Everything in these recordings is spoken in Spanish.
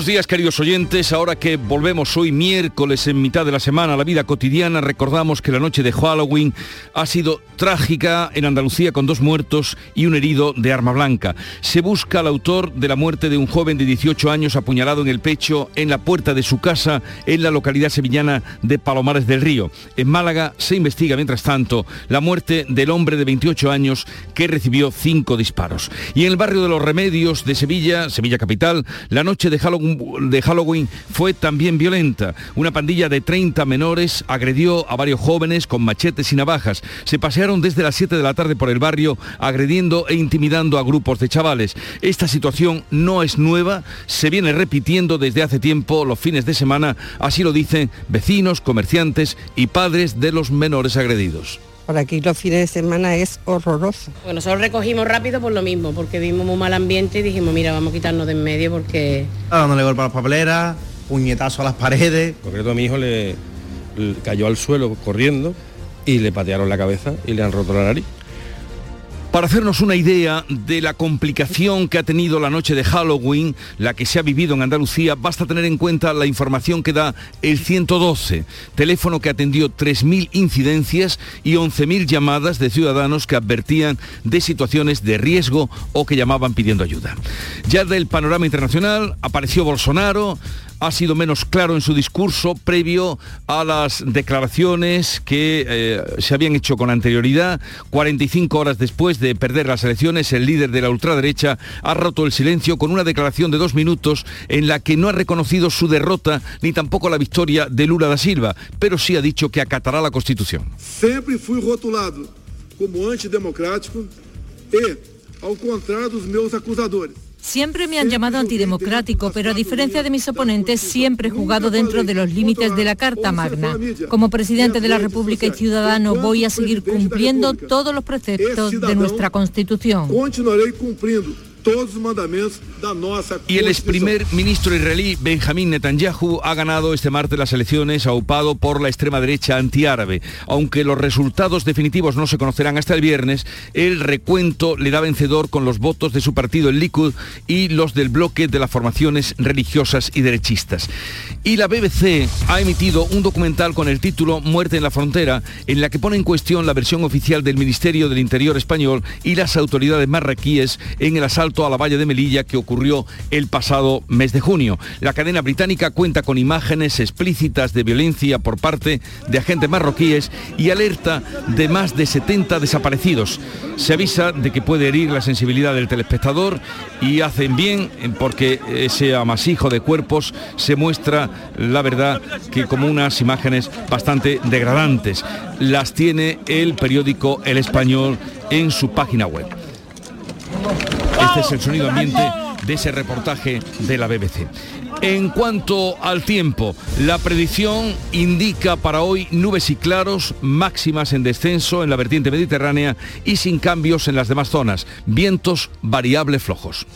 Buenos días queridos oyentes, ahora que volvemos hoy miércoles en mitad de la semana a la vida cotidiana, recordamos que la noche de Halloween ha sido trágica en Andalucía con dos muertos y un herido de arma blanca. Se busca al autor de la muerte de un joven de 18 años apuñalado en el pecho en la puerta de su casa en la localidad sevillana de Palomares del Río. En Málaga se investiga mientras tanto la muerte del hombre de 28 años que recibió cinco disparos. Y en el barrio de los Remedios de Sevilla, Sevilla capital, la noche de Halloween de Halloween fue también violenta. Una pandilla de 30 menores agredió a varios jóvenes con machetes y navajas. Se pasearon desde las 7 de la tarde por el barrio agrediendo e intimidando a grupos de chavales. Esta situación no es nueva, se viene repitiendo desde hace tiempo los fines de semana, así lo dicen vecinos, comerciantes y padres de los menores agredidos. Por aquí los fines de semana es horroroso. Bueno, nosotros recogimos rápido por lo mismo, porque vimos muy mal ambiente y dijimos, mira, vamos a quitarnos de en medio porque... Dándole golpe a las papeleras, puñetazo a las paredes. concreto a mi hijo le cayó al suelo corriendo y le patearon la cabeza y le han roto la nariz. Para hacernos una idea de la complicación que ha tenido la noche de Halloween, la que se ha vivido en Andalucía, basta tener en cuenta la información que da el 112, teléfono que atendió 3.000 incidencias y 11.000 llamadas de ciudadanos que advertían de situaciones de riesgo o que llamaban pidiendo ayuda. Ya del panorama internacional apareció Bolsonaro, ha sido menos claro en su discurso previo a las declaraciones que eh, se habían hecho con anterioridad. 45 horas después de perder las elecciones, el líder de la ultraderecha ha roto el silencio con una declaración de dos minutos en la que no ha reconocido su derrota ni tampoco la victoria de Lula da Silva, pero sí ha dicho que acatará la Constitución. Siempre fui rotulado como antidemocrático y, al contrario de mis acusadores, Siempre me han llamado antidemocrático, pero a diferencia de mis oponentes, siempre he jugado dentro de los límites de la Carta Magna. Como presidente de la República y ciudadano voy a seguir cumpliendo todos los preceptos de nuestra Constitución todos los mandamientos Y el ex primer ministro israelí Benjamín Netanyahu ha ganado este martes las elecciones aupado por la extrema derecha antiárabe. Aunque los resultados definitivos no se conocerán hasta el viernes, el recuento le da vencedor con los votos de su partido, el Likud, y los del bloque de las formaciones religiosas y derechistas. Y la BBC ha emitido un documental con el título Muerte en la frontera, en la que pone en cuestión la versión oficial del Ministerio del Interior español y las autoridades marroquíes en el asalto a la valla de Melilla que ocurrió el pasado mes de junio. La cadena británica cuenta con imágenes explícitas de violencia por parte de agentes marroquíes y alerta de más de 70 desaparecidos. Se avisa de que puede herir la sensibilidad del telespectador y hacen bien porque ese amasijo de cuerpos se muestra, la verdad, que como unas imágenes bastante degradantes. Las tiene el periódico El Español en su página web. Este es el sonido ambiente de ese reportaje de la BBC. En cuanto al tiempo, la predicción indica para hoy nubes y claros, máximas en descenso en la vertiente mediterránea y sin cambios en las demás zonas, vientos variables flojos.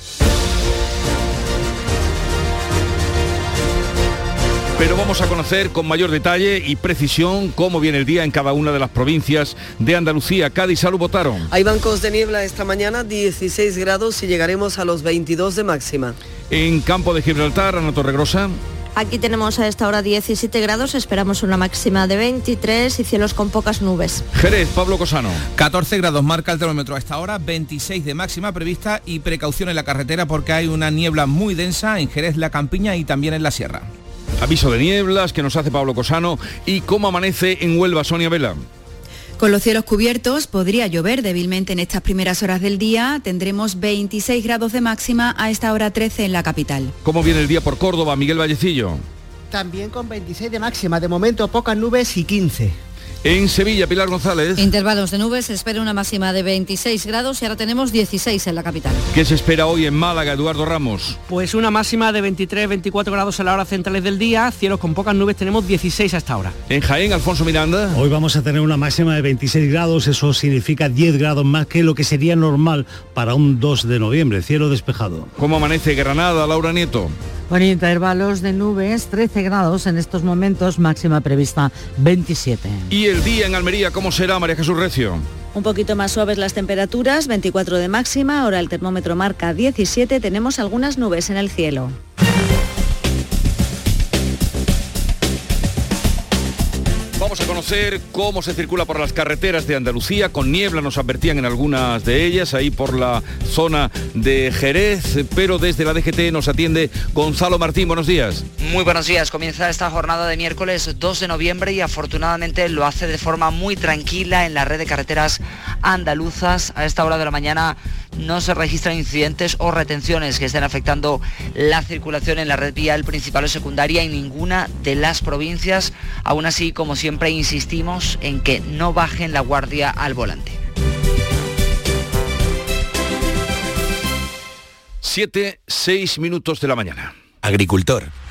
Pero vamos a conocer con mayor detalle y precisión cómo viene el día en cada una de las provincias de Andalucía. Cádiz, salud, votaron. Hay bancos de niebla esta mañana, 16 grados y llegaremos a los 22 de máxima. En Campo de Gibraltar, Ana Torregrosa. Aquí tenemos a esta hora 17 grados, esperamos una máxima de 23 y cielos con pocas nubes. Jerez, Pablo Cosano. 14 grados marca el termómetro a esta hora, 26 de máxima prevista y precaución en la carretera porque hay una niebla muy densa en Jerez, la Campiña y también en la Sierra. Aviso de nieblas que nos hace Pablo Cosano y cómo amanece en Huelva, Sonia Vela. Con los cielos cubiertos podría llover débilmente en estas primeras horas del día. Tendremos 26 grados de máxima a esta hora 13 en la capital. ¿Cómo viene el día por Córdoba, Miguel Vallecillo? También con 26 de máxima, de momento pocas nubes y 15. En Sevilla, Pilar González. Intervalos de nubes, se espera una máxima de 26 grados y ahora tenemos 16 en la capital. ¿Qué se espera hoy en Málaga, Eduardo Ramos? Pues una máxima de 23-24 grados a la hora centrales del día, cielos con pocas nubes, tenemos 16 hasta ahora. En Jaén, Alfonso Miranda. Hoy vamos a tener una máxima de 26 grados, eso significa 10 grados más que lo que sería normal para un 2 de noviembre, cielo despejado. ¿Cómo amanece Granada, Laura Nieto? Con intervalos de nubes, 13 grados en estos momentos, máxima prevista 27. ¿Y el día en Almería cómo será, María Jesús Recio? Un poquito más suaves las temperaturas, 24 de máxima, ahora el termómetro marca 17, tenemos algunas nubes en el cielo. Vamos a conocer cómo se circula por las carreteras de Andalucía. Con niebla nos advertían en algunas de ellas, ahí por la zona de Jerez, pero desde la DGT nos atiende Gonzalo Martín. Buenos días. Muy buenos días. Comienza esta jornada de miércoles 2 de noviembre y afortunadamente lo hace de forma muy tranquila en la red de carreteras andaluzas. A esta hora de la mañana no se registran incidentes o retenciones que estén afectando la circulación en la red vial principal o secundaria en ninguna de las provincias. Aún así, como siempre, insistimos en que no bajen la guardia al volante. Siete, seis minutos de la mañana. Agricultor,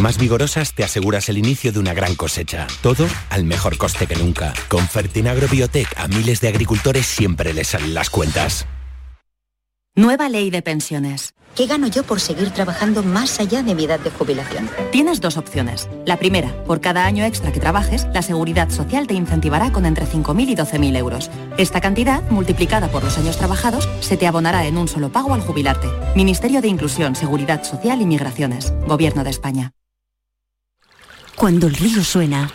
más vigorosas te aseguras el inicio de una gran cosecha. Todo al mejor coste que nunca. Con Fertinagro Biotech a miles de agricultores siempre les salen las cuentas. Nueva ley de pensiones. ¿Qué gano yo por seguir trabajando más allá de mi edad de jubilación? Tienes dos opciones. La primera, por cada año extra que trabajes, la Seguridad Social te incentivará con entre 5.000 y 12.000 euros. Esta cantidad, multiplicada por los años trabajados, se te abonará en un solo pago al jubilarte. Ministerio de Inclusión, Seguridad Social y Migraciones. Gobierno de España. Cuando el río suena,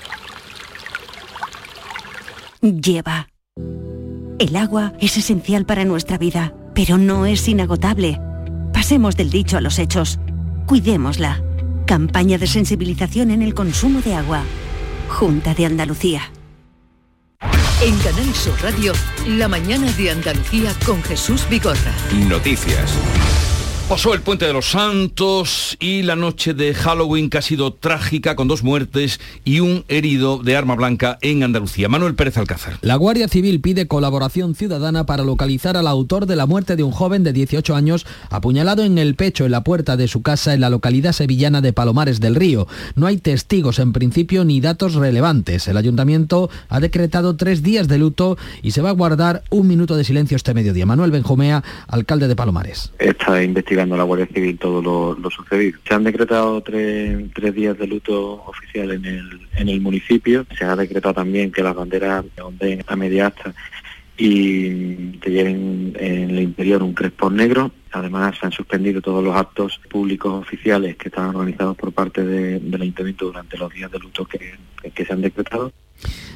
lleva. El agua es esencial para nuestra vida, pero no es inagotable. Pasemos del dicho a los hechos. Cuidémosla. Campaña de sensibilización en el consumo de agua. Junta de Andalucía. En Canal Sur Radio, la mañana de Andalucía con Jesús Vigorra. Noticias. Pasó el puente de los Santos y la noche de Halloween que ha sido trágica con dos muertes y un herido de arma blanca en Andalucía. Manuel Pérez Alcázar. La Guardia Civil pide colaboración ciudadana para localizar al autor de la muerte de un joven de 18 años apuñalado en el pecho en la puerta de su casa en la localidad sevillana de Palomares del Río. No hay testigos en principio ni datos relevantes. El ayuntamiento ha decretado tres días de luto y se va a guardar un minuto de silencio este mediodía. Manuel Benjumea, alcalde de Palomares. Esta investigando la Guardia Civil todo lo, sucedido. Se han decretado tres, tres días de luto oficial en el, en el municipio. Se ha decretado también que las banderas onden a media asta y te lleven en el interior un crespón negro. Además, se han suspendido todos los actos públicos oficiales que estaban organizados por parte de, del ayuntamiento durante los días de luto que, que se han decretado.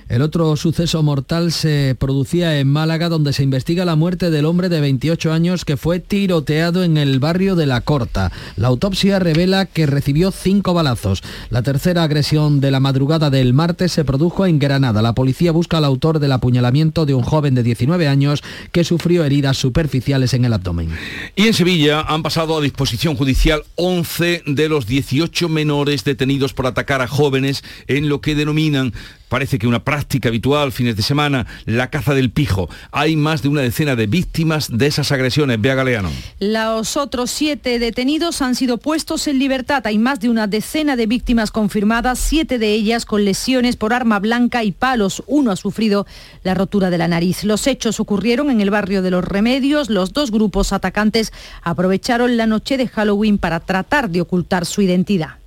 El otro suceso mortal se producía en Málaga, donde se investiga la muerte del hombre de 28 años que fue tiroteado en el barrio de La Corta. La autopsia revela que recibió cinco balazos. La tercera agresión de la madrugada del martes se produjo en Granada. La policía busca al autor del apuñalamiento de un joven de 19 años que sufrió heridas superficiales en el abdomen. Y en Sevilla han pasado a disposición judicial 11 de los 18 menores detenidos por atacar a jóvenes en lo que denominan Parece que una práctica habitual fines de semana, la caza del pijo. Hay más de una decena de víctimas de esas agresiones. Vea Galeano. Los otros siete detenidos han sido puestos en libertad. Hay más de una decena de víctimas confirmadas, siete de ellas con lesiones por arma blanca y palos. Uno ha sufrido la rotura de la nariz. Los hechos ocurrieron en el barrio de Los Remedios. Los dos grupos atacantes aprovecharon la noche de Halloween para tratar de ocultar su identidad.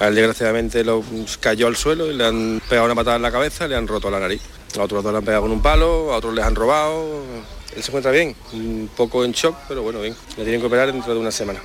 A él desgraciadamente lo cayó al suelo y le han pegado una patada en la cabeza le han roto la nariz. A otros dos le han pegado con un palo, a otros les han robado. Él se encuentra bien, un poco en shock, pero bueno, bien. Le tienen que operar dentro de una semana.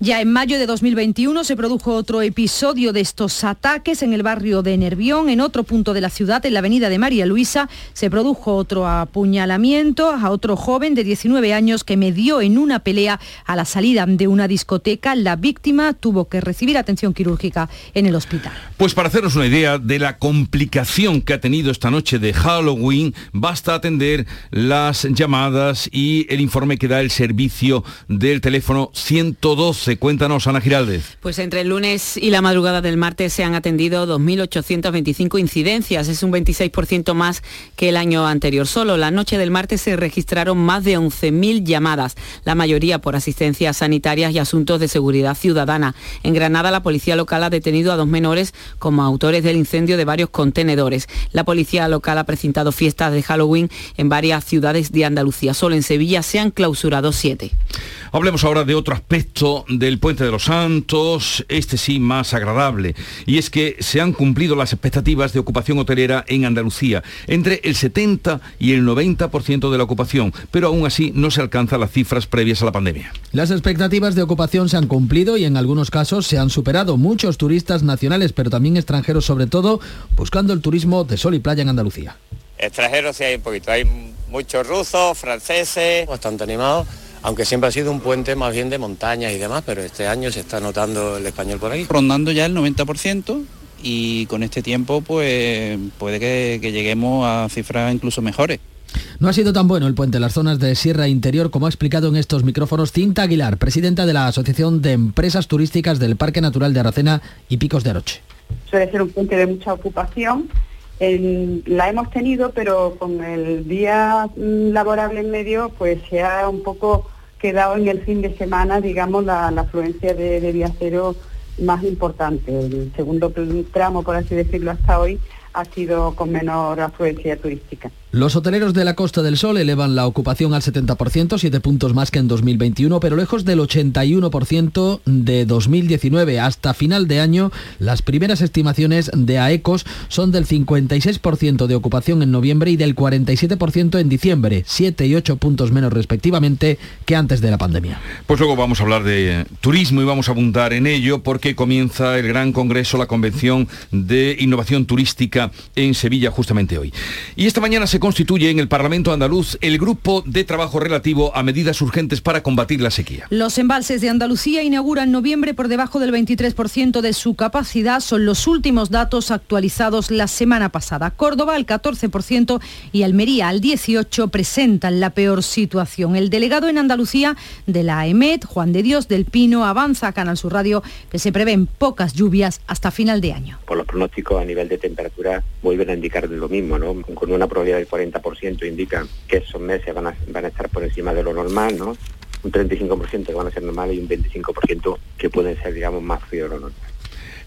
Ya en mayo de 2021 se produjo otro episodio de estos ataques en el barrio de Nervión, en otro punto de la ciudad, en la avenida de María Luisa, se produjo otro apuñalamiento a otro joven de 19 años que medió en una pelea a la salida de una discoteca. La víctima tuvo que recibir atención quirúrgica en el hospital. Pues para hacernos una idea de la complicación que ha tenido esta noche de Halloween, basta atender las llamadas y el informe que da el servicio del teléfono 112. Cuéntanos, Ana Giraldez. Pues entre el lunes y la madrugada del martes se han atendido 2.825 incidencias. Es un 26% más que el año anterior. Solo la noche del martes se registraron más de 11.000 llamadas, la mayoría por asistencias sanitarias y asuntos de seguridad ciudadana. En Granada, la policía local ha detenido a dos menores como autores del incendio de varios contenedores. La policía local ha presentado fiestas de Halloween en varias ciudades de Andalucía. Solo en Sevilla se han clausurado siete. Hablemos ahora de otro aspecto del Puente de los Santos, este sí más agradable, y es que se han cumplido las expectativas de ocupación hotelera en Andalucía, entre el 70 y el 90% de la ocupación, pero aún así no se alcanzan las cifras previas a la pandemia. Las expectativas de ocupación se han cumplido y en algunos casos se han superado. Muchos turistas nacionales, pero también extranjeros sobre todo, buscando el turismo de sol y playa en Andalucía. Extranjeros sí hay un poquito, hay muchos rusos, franceses. Bastante animados aunque siempre ha sido un puente más bien de montañas y demás, pero este año se está notando el español por ahí. Rondando ya el 90% y con este tiempo pues puede que, que lleguemos a cifras incluso mejores. No ha sido tan bueno el puente en las zonas de Sierra Interior como ha explicado en estos micrófonos Cinta Aguilar, presidenta de la Asociación de Empresas Turísticas del Parque Natural de Aracena y Picos de Aroche. Suele ser un puente de mucha ocupación la hemos tenido, pero con el día mm, laborable en medio, pues se ha un poco quedado en el fin de semana, digamos, la, afluencia de, de viajeros más importante. El segundo tramo, por así decirlo, hasta hoy ha sido con menor afluencia turística. Los hoteleros de la Costa del Sol elevan la ocupación al 70%, 7 puntos más que en 2021, pero lejos del 81% de 2019. Hasta final de año, las primeras estimaciones de AECOS son del 56% de ocupación en noviembre y del 47% en diciembre, 7 y 8 puntos menos respectivamente que antes de la pandemia. Pues luego vamos a hablar de turismo y vamos a abundar en ello porque comienza el gran congreso, la Convención de Innovación Turística en Sevilla justamente hoy. Y esta mañana se constituye en el Parlamento andaluz el grupo de trabajo relativo a medidas urgentes para combatir la sequía. Los embalses de Andalucía inauguran noviembre por debajo del 23% de su capacidad. Son los últimos datos actualizados la semana pasada. Córdoba al 14% y Almería al 18% presentan la peor situación. El delegado en Andalucía de la EMET, Juan de Dios del Pino, avanza a Canal Sur Radio que se prevén pocas lluvias hasta final de año. Por los pronósticos a nivel de temperatura vuelven a indicar lo mismo, ¿no? Con una probabilidad de 40% indican que esos meses van a, estar por encima de lo normal, ¿no? Un 35% que van a ser normales y un 25% que pueden ser, digamos, más frío de lo normal.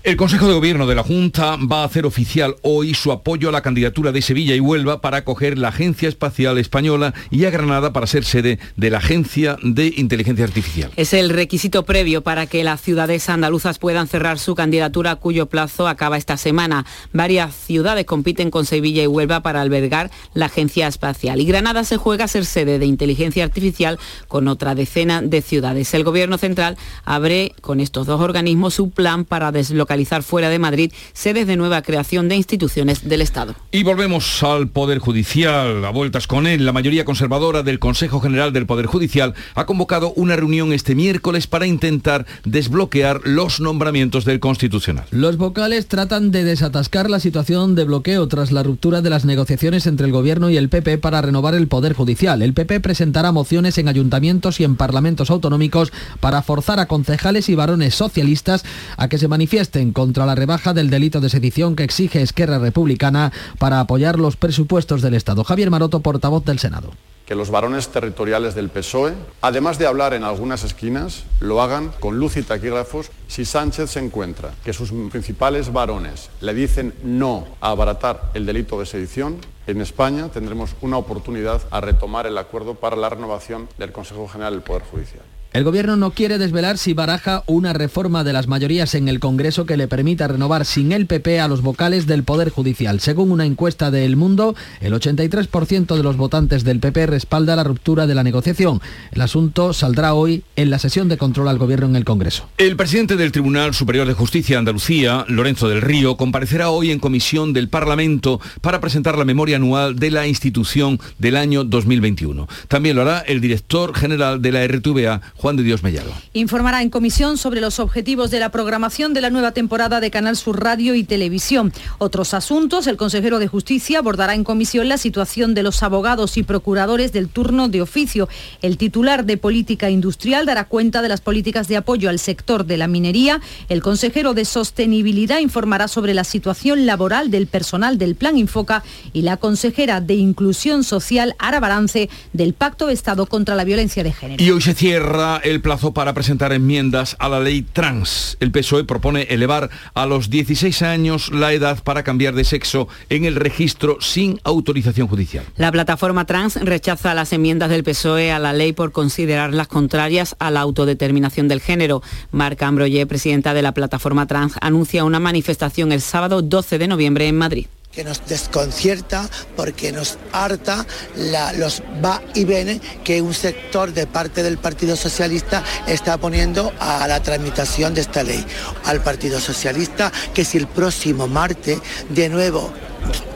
El Consejo de Gobierno de la Junta va a hacer oficial hoy su apoyo a la candidatura de Sevilla y Huelva para acoger la Agencia Espacial Española y a Granada para ser sede de la Agencia de Inteligencia Artificial. Es el requisito previo para que las ciudades andaluzas puedan cerrar su candidatura cuyo plazo acaba esta semana. Varias ciudades compiten con Sevilla y Huelva para albergar la Agencia Espacial y Granada se juega a ser sede de Inteligencia Artificial con otra decena de ciudades. El Gobierno Central abre con estos dos organismos su plan para deslocalizar fuera de Madrid sedes de nueva creación de instituciones del Estado. Y volvemos al Poder Judicial, a vueltas con él. La mayoría conservadora del Consejo General del Poder Judicial ha convocado una reunión este miércoles para intentar desbloquear los nombramientos del Constitucional. Los vocales tratan de desatascar la situación de bloqueo tras la ruptura de las negociaciones entre el Gobierno y el PP para renovar el Poder Judicial. El PP presentará mociones en ayuntamientos y en parlamentos autonómicos para forzar a concejales y varones socialistas a que se manifiesten contra la rebaja del delito de sedición que exige Esquerra Republicana para apoyar los presupuestos del Estado. Javier Maroto, portavoz del Senado que los varones territoriales del PSOE, además de hablar en algunas esquinas, lo hagan con luz y taquígrafos si Sánchez se encuentra que sus principales varones le dicen no a abaratar el delito de sedición, en España tendremos una oportunidad a retomar el acuerdo para la renovación del Consejo General del Poder Judicial. El gobierno no quiere desvelar si baraja una reforma de las mayorías en el Congreso que le permita renovar sin el PP a los vocales del Poder Judicial. Según una encuesta de El Mundo, el 83% de los votantes del PP respalda la ruptura de la negociación. El asunto saldrá hoy en la sesión de control al gobierno en el Congreso. El presidente del Tribunal Superior de Justicia de Andalucía, Lorenzo del Río, comparecerá hoy en comisión del Parlamento para presentar la memoria anual de la institución del año 2021. También lo hará el director general de la RTVA, Juan de Dios Mellado. Informará en comisión sobre los objetivos de la programación de la nueva temporada de Canal Sur Radio y Televisión. Otros asuntos, el consejero de Justicia abordará en comisión la situación de los abogados y procuradores del turno de oficio. El titular de Política Industrial dará cuenta de las políticas de apoyo al sector de la minería. El consejero de Sostenibilidad informará sobre la situación laboral del personal del Plan Infoca y la consejera de Inclusión Social hará balance del Pacto de Estado contra la Violencia de Género. Y hoy se cierra el plazo para presentar enmiendas a la ley trans. El PSOE propone elevar a los 16 años la edad para cambiar de sexo en el registro sin autorización judicial. La plataforma trans rechaza las enmiendas del PSOE a la ley por considerarlas contrarias a la autodeterminación del género. Marca Ambroye, presidenta de la plataforma trans, anuncia una manifestación el sábado 12 de noviembre en Madrid que nos desconcierta porque nos harta los va y viene que un sector de parte del Partido Socialista está poniendo a la tramitación de esta ley. Al Partido Socialista que si el próximo martes de nuevo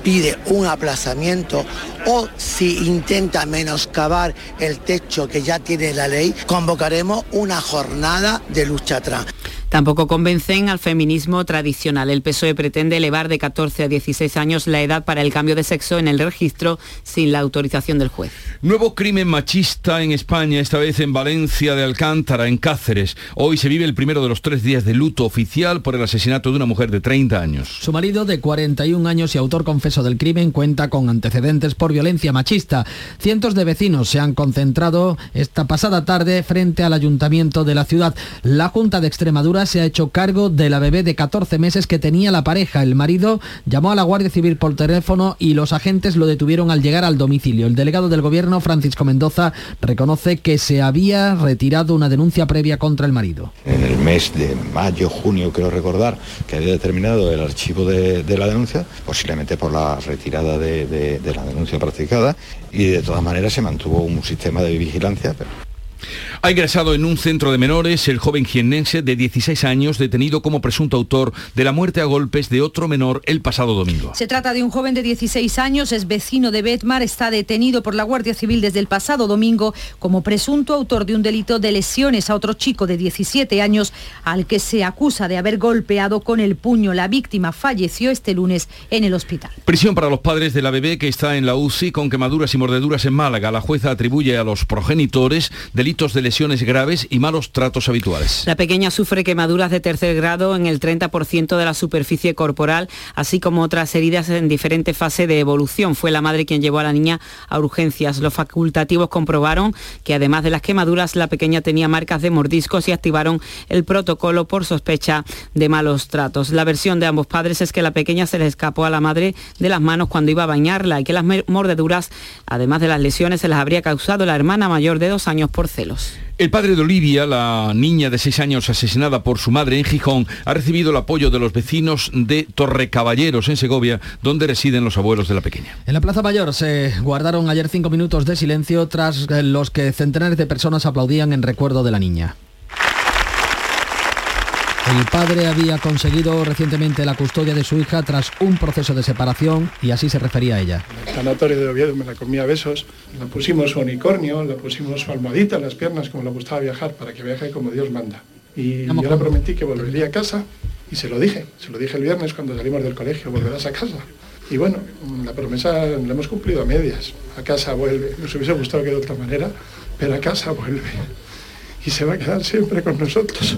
pide un aplazamiento o si intenta menoscabar el techo que ya tiene la ley, convocaremos una jornada de lucha trans. Tampoco convencen al feminismo tradicional. El PSOE pretende elevar de 14 a 16 años la edad para el cambio de sexo en el registro sin la autorización del juez. Nuevo crimen machista en España, esta vez en Valencia de Alcántara, en Cáceres. Hoy se vive el primero de los tres días de luto oficial por el asesinato de una mujer de 30 años. Su marido, de 41 años y autor confeso del crimen, cuenta con antecedentes por violencia machista. Cientos de vecinos se han concentrado esta pasada tarde frente al ayuntamiento de la ciudad. La Junta de Extremadura se ha hecho cargo de la bebé de 14 meses que tenía la pareja. El marido llamó a la Guardia Civil por teléfono y los agentes lo detuvieron al llegar al domicilio. El delegado del gobierno, Francisco Mendoza, reconoce que se había retirado una denuncia previa contra el marido. En el mes de mayo, junio, creo recordar, que había determinado el archivo de, la denuncia, posiblemente por la retirada de la denuncia practicada, y de todas maneras se mantuvo un sistema de vigilancia. Pero... Ha ingresado en un centro de menores el joven jiennense de 16 años detenido como presunto autor de la muerte a golpes de otro menor el pasado domingo. Se trata de un joven de 16 años, es vecino de Betmar, está detenido por la Guardia Civil desde el pasado domingo como presunto autor de un delito de lesiones a otro chico de 17 años al que se acusa de haber golpeado con el puño. La víctima falleció este lunes en el hospital. Prisión para los padres de la bebé que está en la UCI con quemaduras y mordeduras en Málaga. La jueza atribuye a los progenitores delitos de lesiones graves y malos tratos habituales. La pequeña sufre quemaduras de tercer grado en el 30% de la superficie corporal, así como otras heridas en diferente fase de evolución. Fue la madre quien llevó a la niña a urgencias. Los facultativos comprobaron que además de las quemaduras, la pequeña tenía marcas de mordiscos y activaron el protocolo por sospecha de malos tratos. La versión de ambos padres es que la pequeña se le escapó a la madre de las manos cuando iba a bañarla y que las mordeduras, además de las lesiones, se las habría causado la hermana mayor de dos años por celos. El padre de Olivia, la niña de seis años asesinada por su madre en Gijón, ha recibido el apoyo de los vecinos de Torrecaballeros, en Segovia, donde residen los abuelos de la pequeña. En la Plaza Mayor se guardaron ayer cinco minutos de silencio tras los que centenares de personas aplaudían en recuerdo de la niña. El padre había conseguido recientemente la custodia de su hija tras un proceso de separación y así se refería a ella. En el tanatorio de Oviedo me la comía a besos, le pusimos su unicornio, le pusimos su almohadita en las piernas como le gustaba viajar para que viaje como Dios manda. Y yo le prometí que volvería a casa y se lo dije, se lo dije el viernes cuando salimos del colegio, volverás a casa. Y bueno, la promesa la hemos cumplido a medias, a casa vuelve, nos hubiese gustado que de otra manera, pero a casa vuelve. Y se va a quedar siempre con nosotros.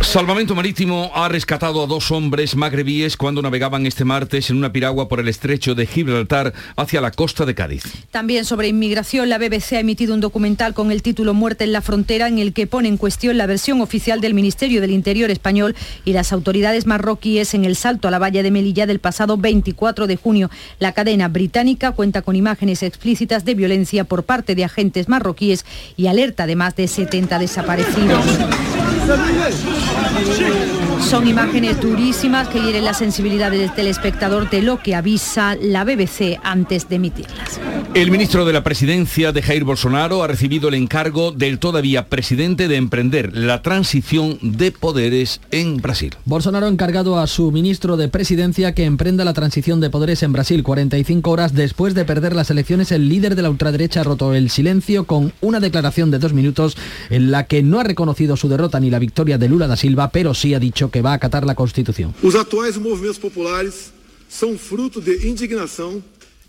Salvamento Marítimo ha rescatado a dos hombres magrebíes cuando navegaban este martes en una piragua por el estrecho de Gibraltar hacia la costa de Cádiz. También sobre inmigración, la BBC ha emitido un documental con el título Muerte en la frontera en el que pone en cuestión la versión oficial del Ministerio del Interior español y las autoridades marroquíes en el salto a la valla de Melilla del pasado 24 de junio. La cadena británica cuenta con imágenes explícitas de violencia por parte de agentes marroquíes y alerta de más de 70 desaparecidos. Sen Son imágenes durísimas que hieren la sensibilidad del telespectador de lo que avisa la BBC antes de emitirlas. El ministro de la Presidencia de Jair Bolsonaro ha recibido el encargo del todavía presidente de emprender la transición de poderes en Brasil. Bolsonaro ha encargado a su ministro de Presidencia que emprenda la transición de poderes en Brasil 45 horas después de perder las elecciones. El líder de la ultraderecha ha roto el silencio con una declaración de dos minutos en la que no ha reconocido su derrota ni la victoria de Lula da Silva, pero sí ha dicho que va a acatar la Constitución. Los actuales movimientos populares son fruto de indignación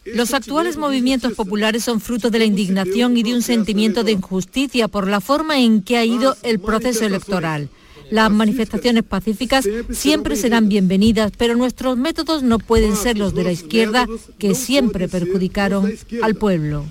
los actuales movimientos populares son fruto de la indignación y de un sentimiento de injusticia por la forma en que ha ido el proceso electoral. Las manifestaciones pacíficas siempre serán bienvenidas, pero nuestros métodos no pueden ser los de la izquierda que siempre perjudicaron al pueblo.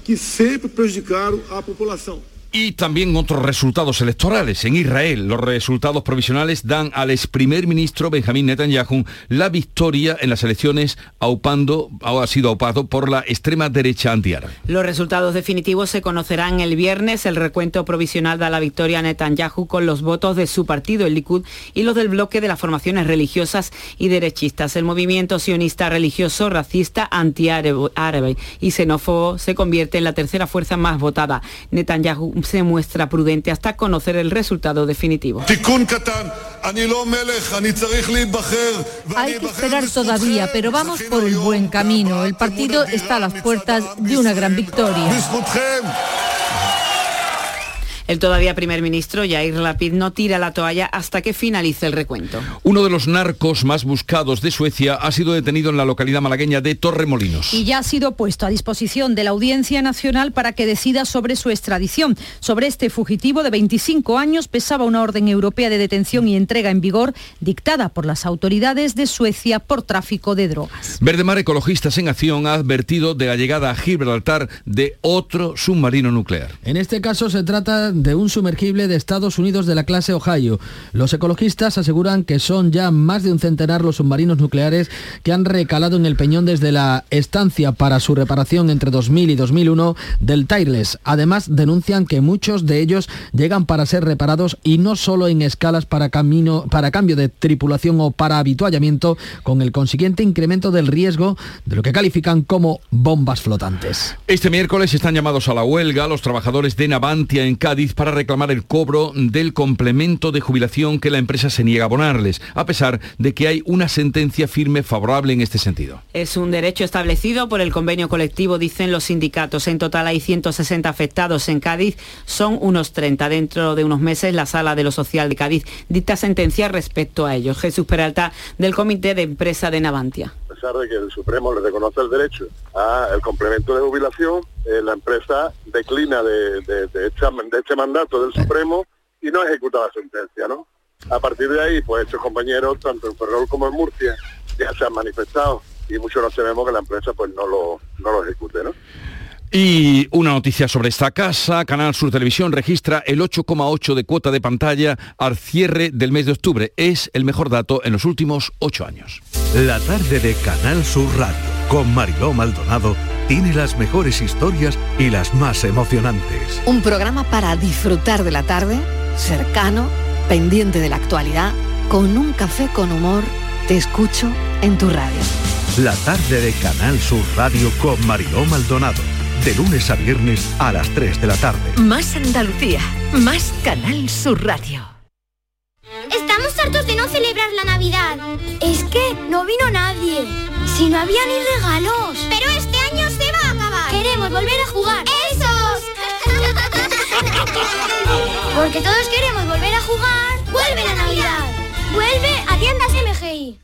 Y también otros resultados electorales. En Israel, los resultados provisionales dan al ex primer ministro Benjamín Netanyahu la victoria en las elecciones, aupando, ha sido aupado por la extrema derecha antiárabe. Los resultados definitivos se conocerán el viernes. El recuento provisional da la victoria a Netanyahu con los votos de su partido, el Likud, y los del bloque de las formaciones religiosas y derechistas. El movimiento sionista religioso, racista, antiárabe y xenófobo se convierte en la tercera fuerza más votada. Netanyahu se muestra prudente hasta conocer el resultado definitivo. Hay que esperar todavía, pero vamos por el buen camino. El partido está a las puertas de una gran victoria. El todavía primer ministro Yair Lapid no tira la toalla hasta que finalice el recuento. Uno de los narcos más buscados de Suecia ha sido detenido en la localidad malagueña de Torremolinos. Y ya ha sido puesto a disposición de la Audiencia Nacional para que decida sobre su extradición. Sobre este fugitivo de 25 años pesaba una orden europea de detención y entrega en vigor dictada por las autoridades de Suecia por tráfico de drogas. Verdemar Ecologistas en Acción ha advertido de la llegada a Gibraltar de otro submarino nuclear. En este caso se trata de un sumergible de Estados Unidos de la clase Ohio. Los ecologistas aseguran que son ya más de un centenar los submarinos nucleares que han recalado en el peñón desde la estancia para su reparación entre 2000 y 2001 del Tireless. Además, denuncian que muchos de ellos llegan para ser reparados y no solo en escalas para, camino, para cambio de tripulación o para habituallamiento, con el consiguiente incremento del riesgo de lo que califican como bombas flotantes. Este miércoles están llamados a la huelga los trabajadores de Navantia en Cádiz para reclamar el cobro del complemento de jubilación que la empresa se niega a abonarles, a pesar de que hay una sentencia firme favorable en este sentido. Es un derecho establecido por el convenio colectivo, dicen los sindicatos. En total hay 160 afectados en Cádiz, son unos 30. Dentro de unos meses la Sala de lo Social de Cádiz dicta sentencia respecto a ellos. Jesús Peralta, del Comité de Empresa de Navantia de que el Supremo le reconoce el derecho al complemento de jubilación, eh, la empresa declina de, de, este, mandato del Supremo y no ejecuta la sentencia, ¿no? A partir de ahí, pues estos compañeros, tanto en Ferrol como en Murcia, ya se han manifestado y muchos no sabemos que la empresa pues no lo, no lo ejecute, ¿no? Y una noticia sobre esta casa, Canal Sur Televisión registra el 8,8 de cuota de pantalla al cierre del mes de octubre. Es el mejor dato en los últimos ocho años. La tarde de Canal Sur Radio con Mariló Maldonado tiene las mejores historias y las más emocionantes. Un programa para disfrutar de la tarde, cercano, pendiente de la actualidad, con un café con humor, te escucho en tu radio. La tarde de Canal Sur Radio con Mariló Maldonado de lunes a viernes a las 3 de la tarde. Más Andalucía, más Canal Sur Radio. Estamos hartos de no celebrar la Navidad. Es que no vino nadie. Si no había ni regalos. Pero este año se va a acabar. Queremos volver a jugar. ¡Esos! Porque todos queremos volver a jugar. ¡Vuelve la Navidad! ¡Vuelve a tiendas MGI!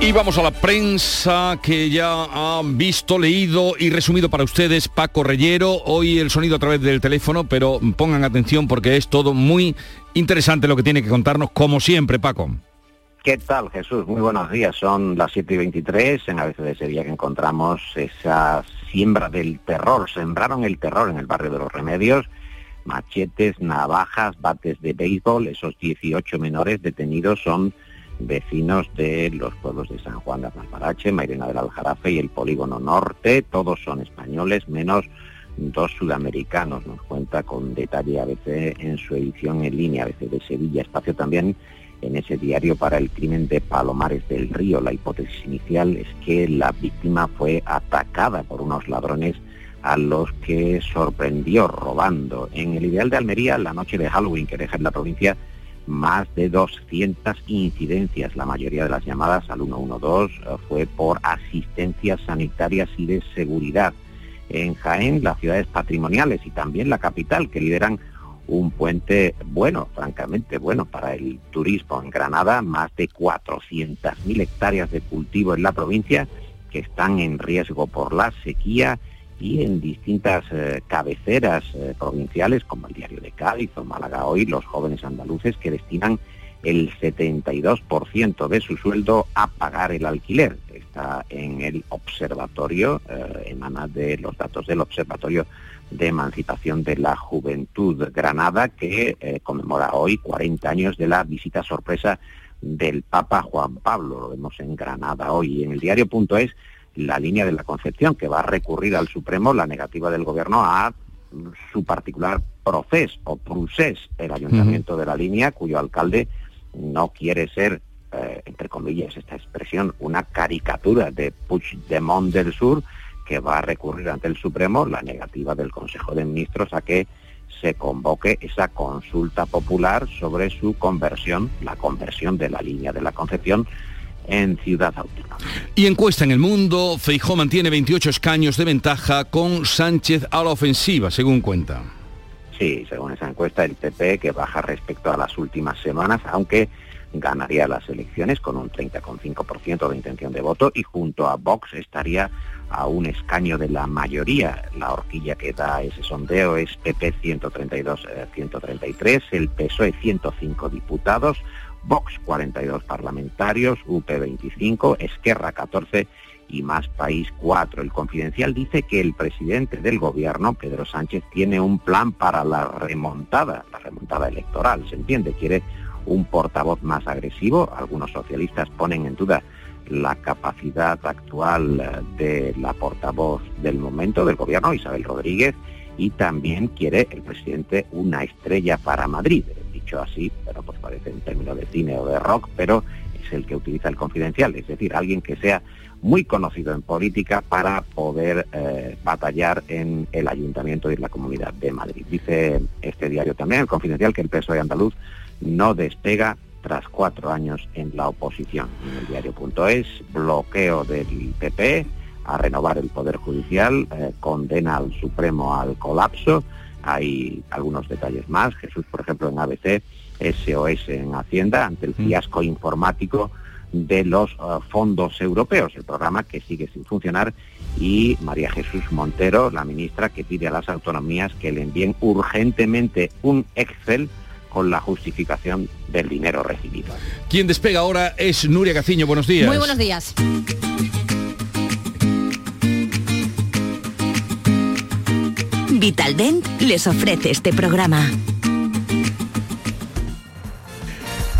Y vamos a la prensa que ya han visto, leído y resumido para ustedes Paco Reyero. Hoy el sonido a través del teléfono, pero pongan atención porque es todo muy interesante lo que tiene que contarnos, como siempre, Paco. ¿Qué tal, Jesús? Muy buenos días. Son las 7 y 23 en ABC de Sevilla que encontramos esa siembra del terror. Sembraron el terror en el barrio de los Remedios. Machetes, navajas, bates de béisbol. Esos 18 menores detenidos son vecinos de los pueblos de San Juan de Aznalfarache, Mairena del Aljarafe y el Polígono Norte. Todos son españoles, menos dos sudamericanos. Nos cuenta con detalle ABC en su edición en línea, ABC de Sevilla. Espacio también en ese diario para el crimen de Palomares del Río. La hipótesis inicial es que la víctima fue atacada por unos ladrones a los que sorprendió robando. En el ideal de Almería, la noche de Halloween que deja en la provincia más de 200 incidencias. La mayoría de las llamadas al 112 eh, fue por asistencias sanitarias y de seguridad. En Jaén, las ciudades patrimoniales y también la capital, que lideran un puente bueno, francamente bueno para el turismo. En Granada, más de 400.000 hectáreas de cultivo en la provincia que están en riesgo por la sequía y en distintas eh, cabeceras eh, provinciales como el Diario de Cádiz o Málaga hoy, los jóvenes andaluces que destinan el 72% de su sueldo a pagar el alquiler. Está en el observatorio, eh, emana de los datos del Observatorio de Emancipación de la Juventud Granada, que conmemora hoy 40 años de la visita sorpresa del Papa Juan Pablo. Lo vemos en Granada hoy. En el diario.es la línea de la Concepción, que va a recurrir al Supremo la negativa del Gobierno a su particular proceso o procés, el ayuntamiento de la línea, cuyo alcalde no quiere ser, eh, entre comillas, esta expresión, una caricatura de Puigdemont del Sur, que va a recurrir ante el Supremo la negativa del Consejo de Ministros a que se convoque esa consulta popular sobre su conversión, la conversión de la línea de la Concepción en Ciudad Autónoma. Y encuesta en el mundo, Feijó mantiene 28 escaños de ventaja con Sánchez a la ofensiva, según cuenta. Sí, según esa encuesta, el PP que baja respecto a las últimas semanas, aunque ganaría las elecciones con un 30,5% de intención de voto y junto a Vox estaría a un escaño de la mayoría. La horquilla que da ese sondeo es PP 132-133, el PSOE 105 diputados, Vox 42 parlamentarios, UP 25, Esquerra 14 y Más País 4. El confidencial dice que el presidente del gobierno, Pedro Sánchez, tiene un plan para la remontada, la remontada electoral, se entiende, quiere un portavoz más agresivo. Algunos socialistas ponen en duda la capacidad actual eh, de la portavoz del momento del gobierno, Isabel Rodríguez, y también quiere el presidente una estrella para Madrid así, pero pues parece un término de cine o de rock, pero es el que utiliza el confidencial, es decir, alguien que sea muy conocido en política para poder eh, batallar en el ayuntamiento y la comunidad de Madrid. Dice este diario también, el confidencial, que el PSOE andaluz no despega tras cuatro años en la oposición. En el diario.es, bloqueo del PP a renovar el Poder Judicial, eh, condena al Supremo al colapso, hay algunos detalles más. Jesús, por ejemplo, en ABC, SOS en Hacienda, ante el mm. fiasco informático de los uh, fondos europeos, el programa que sigue sin funcionar, y María Jesús Montero, la ministra, que pide a las autonomías que le envíen urgentemente un Excel con la justificación del dinero recibido. Quien despega ahora es Nuria Gaciño. Buenos días. Muy buenos días. Vitaldent les ofrece este programa.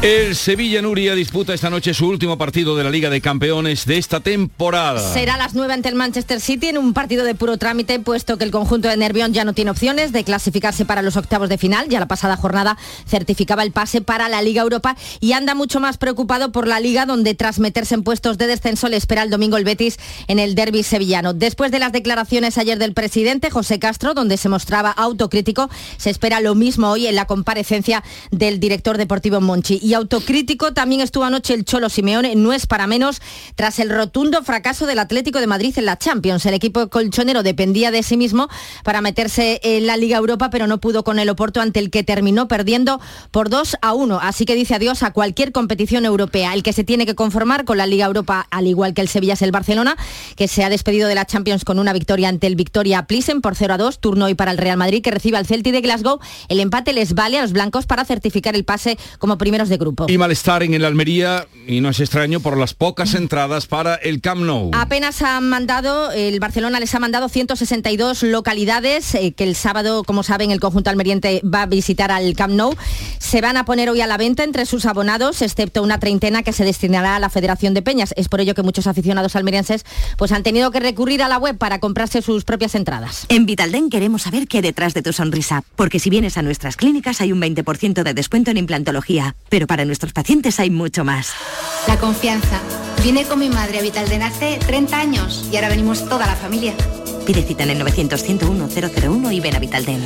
El Sevilla Nuria disputa esta noche su último partido de la Liga de Campeones de esta temporada. Será a las 9 ante el Manchester City en un partido de puro trámite, puesto que el conjunto de Nervión ya no tiene opciones de clasificarse para los octavos de final. Ya la pasada jornada certificaba el pase para la Liga Europa y anda mucho más preocupado por la Liga, donde tras meterse en puestos de descenso le espera el domingo el Betis en el derby sevillano. Después de las declaraciones ayer del presidente José Castro, donde se mostraba autocrítico, se espera lo mismo hoy en la comparecencia del director deportivo Monchi Y autocrítico también estuvo anoche el Cholo Simeone, no es para menos, tras el rotundo fracaso del Atlético de Madrid en la Champions. El equipo colchonero dependía de sí mismo para meterse en la Liga Europa, pero no pudo con el Oporto ante el que terminó perdiendo por 2 a 1. Así que dice adiós a cualquier competición europea. El que se tiene que conformar con la Liga Europa, al igual que el Sevilla es el Barcelona, que se ha despedido de la Champions con una victoria ante el Victoria Plissen por 0 a 2, turno hoy para el Real Madrid, que recibe al Celtic de Glasgow. El empate les vale a los blancos para certificar el pase como primeros de grupo. Y malestar en el Almería, y no es extraño, por las pocas entradas para el Camp Nou. Apenas han mandado, el Barcelona les ha mandado 162 localidades, eh, que el sábado, como saben, el conjunto almeriente va a visitar al Camp Nou. Se van a poner hoy a la venta entre sus abonados, excepto una treintena que se destinará a la Federación de Peñas. Es por ello que muchos aficionados almerienses pues, han tenido que recurrir a la web para comprarse sus propias entradas. En Vitalden queremos saber qué hay detrás de tu sonrisa, porque si vienes a nuestras clínicas hay un 20% de descuento en implantología, pero para nuestros pacientes hay mucho más. La confianza. Vine con mi madre a Vitalden hace 30 años y ahora venimos toda la familia. Pide cita en el 900 101 001 y ven a Vitalden.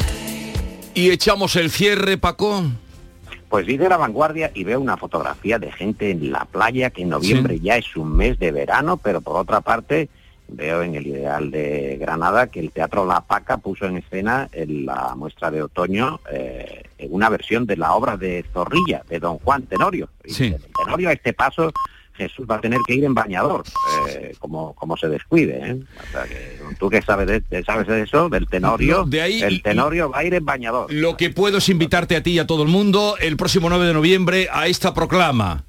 Y echamos el cierre, Paco. Pues dice la vanguardia y veo una fotografía de gente en la playa que en noviembre ya es un mes de verano, pero por otra parte veo en el ideal de Granada que el Teatro La Paca puso en escena en la muestra de otoño eh, una versión de la obra de Zorrilla, de Don Juan Tenorio. Sí. Tenorio a este paso Jesús va a tener que ir en bañador, eh, como, como se descuide. ¿eh? O sea que, tú que sabes de, sabes de eso, del Tenorio, de ahí, el Tenorio va a ir en bañador. Lo que puedo es invitarte a ti y a todo el mundo el próximo 9 de noviembre a esta proclama.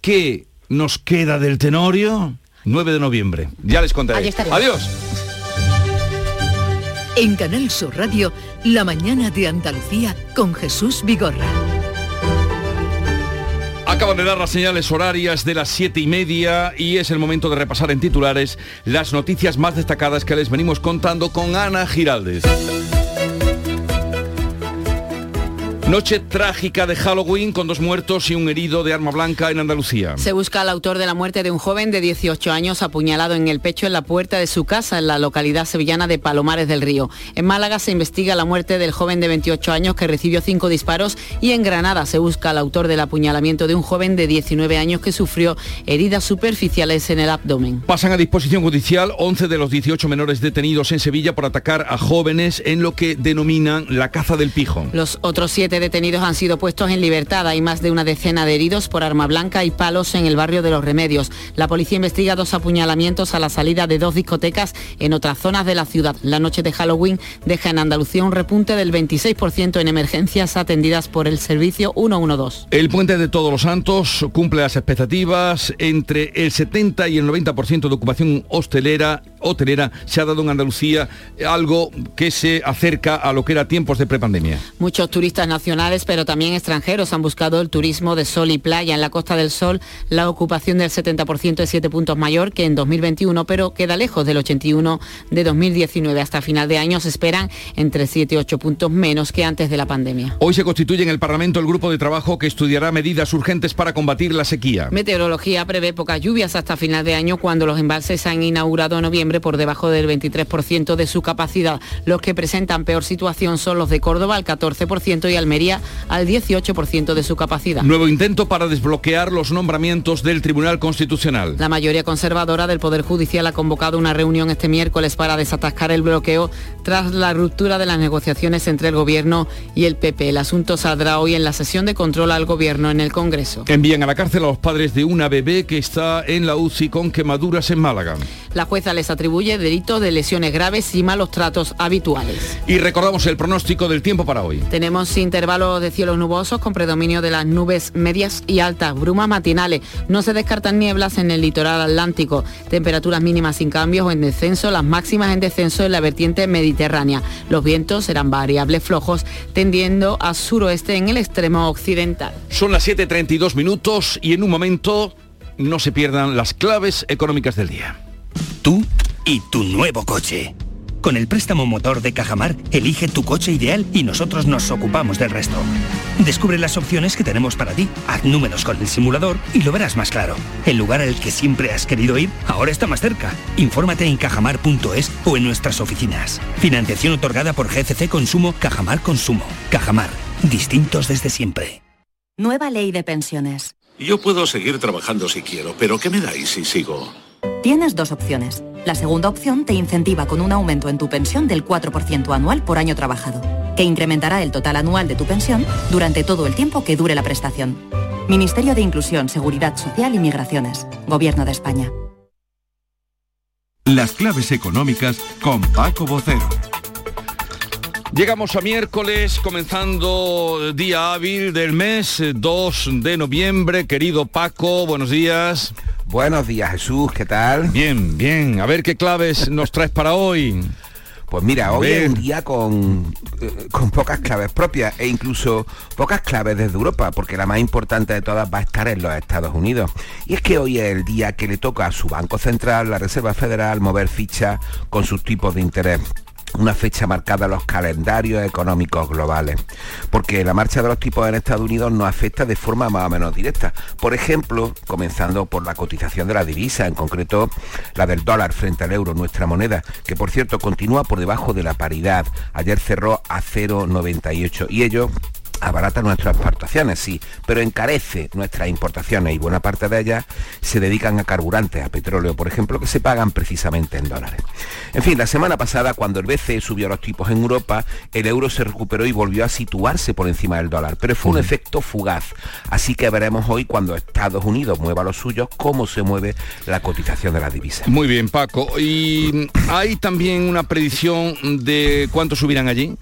¿Qué nos queda del Tenorio? 9 de noviembre. Ya les contaré. Adiós. En Canal Sur Radio, La mañana de Andalucía con Jesús Vigorra. Acaban de dar las señales horarias de las siete y media y es el momento de repasar en titulares las noticias más destacadas que les venimos contando con Ana Giraldez. Noche trágica de Halloween con dos muertos y un herido de arma blanca en Andalucía. Se busca al autor de la muerte de un joven de 18 años apuñalado en el pecho en la puerta de su casa en la localidad sevillana de Palomares del Río. En Málaga se investiga la muerte del joven de 28 años que recibió cinco disparos y en Granada se busca al autor del apuñalamiento de un joven de 19 años que sufrió heridas superficiales en el abdomen. Pasan a disposición judicial 11 de los 18 menores detenidos en Sevilla por atacar a jóvenes en lo que denominan la caza del pijo. Los otros siete detenidos han sido puestos en libertad. Hay más de una decena de heridos por arma blanca y palos en el barrio de Los Remedios. La policía investiga dos apuñalamientos a la salida de dos discotecas en otras zonas de la ciudad. La noche de Halloween deja en Andalucía un repunte del 26% en emergencias atendidas por el servicio 112. El puente de Todos los Santos cumple las expectativas. Entre el 70 y el 90% de ocupación hostelera, hotelera se ha dado en Andalucía algo que se acerca a lo que era tiempos de prepandemia. Muchos turistas nacionales pero también extranjeros han buscado el turismo de sol y playa. En la Costa del Sol la ocupación del 70% es 7 puntos mayor que en 2021, pero queda lejos del 81 de 2019. Hasta final de año se esperan entre 7 y 8 puntos menos que antes de la pandemia. Hoy se constituye en el Parlamento el grupo de trabajo que estudiará medidas urgentes para combatir la sequía. Meteorología prevé pocas lluvias hasta final de año cuando los embalses han inaugurado en noviembre por debajo del 23% de su capacidad. Los que presentan peor situación son los de Córdoba al 14% y Almería al 18% de su capacidad. Nuevo intento para desbloquear los nombramientos del Tribunal Constitucional. La mayoría conservadora del Poder Judicial ha convocado una reunión este miércoles para desatascar el bloqueo tras la ruptura de las negociaciones entre el Gobierno y el PP. El asunto saldrá hoy en la sesión de control al Gobierno en el Congreso. Envían a la cárcel a los padres de una bebé que está en la UCI con quemaduras en Málaga. La jueza les atribuye delitos de lesiones graves y malos tratos habituales. Y recordamos el pronóstico del tiempo para hoy. Tenemos intervalos de cielos nubosos con predominio de las nubes medias y altas, brumas matinales. No se descartan nieblas en el litoral atlántico. Temperaturas mínimas sin cambios o en descenso, las máximas en descenso en la vertiente mediterránea. Los vientos serán variables flojos, tendiendo a suroeste en el extremo occidental. Son las 7.32 minutos y en un momento no se pierdan las claves económicas del día. Tú y tu nuevo coche. Con el préstamo motor de Cajamar, elige tu coche ideal y nosotros nos ocupamos del resto. Descubre las opciones que tenemos para ti, haz números con el simulador y lo verás más claro. El lugar al que siempre has querido ir ahora está más cerca. Infórmate en cajamar.es o en nuestras oficinas. Financiación otorgada por GCC Consumo Cajamar Consumo. Cajamar, distintos desde siempre. Nueva ley de pensiones. Yo puedo seguir trabajando si quiero, pero ¿qué me dais si sigo? Tienes dos opciones. La segunda opción te incentiva con un aumento en tu pensión del 4% anual por año trabajado, que incrementará el total anual de tu pensión durante todo el tiempo que dure la prestación. Ministerio de Inclusión, Seguridad Social y Migraciones. Gobierno de España. Las claves económicas con Paco Bocero. Llegamos a miércoles, comenzando día hábil del mes 2 de noviembre. Querido Paco, buenos días. Buenos días Jesús, ¿qué tal? Bien, bien. A ver qué claves nos traes para hoy. Pues mira, hoy es un día con, eh, con pocas claves propias e incluso pocas claves desde Europa, porque la más importante de todas va a estar en los Estados Unidos. Y es que hoy es el día que le toca a su Banco Central, la Reserva Federal, mover ficha con sus tipos de interés una fecha marcada en los calendarios económicos globales, porque la marcha de los tipos en Estados Unidos nos afecta de forma más o menos directa. Por ejemplo, comenzando por la cotización de la divisa, en concreto la del dólar frente al euro, nuestra moneda, que por cierto continúa por debajo de la paridad. Ayer cerró a 0,98 y ello abarata nuestras exportaciones, sí, pero encarece nuestras importaciones y buena parte de ellas se dedican a carburantes, a petróleo, por ejemplo, que se pagan precisamente en dólares. En fin, la semana pasada, cuando el BCE subió los tipos en Europa, el euro se recuperó y volvió a situarse por encima del dólar, pero fue un efecto fugaz. Así que veremos hoy, cuando Estados Unidos mueva los suyos, cómo se mueve la cotización de la divisa. Muy bien, Paco. ¿Y hay también una predicción de cuánto subirán allí?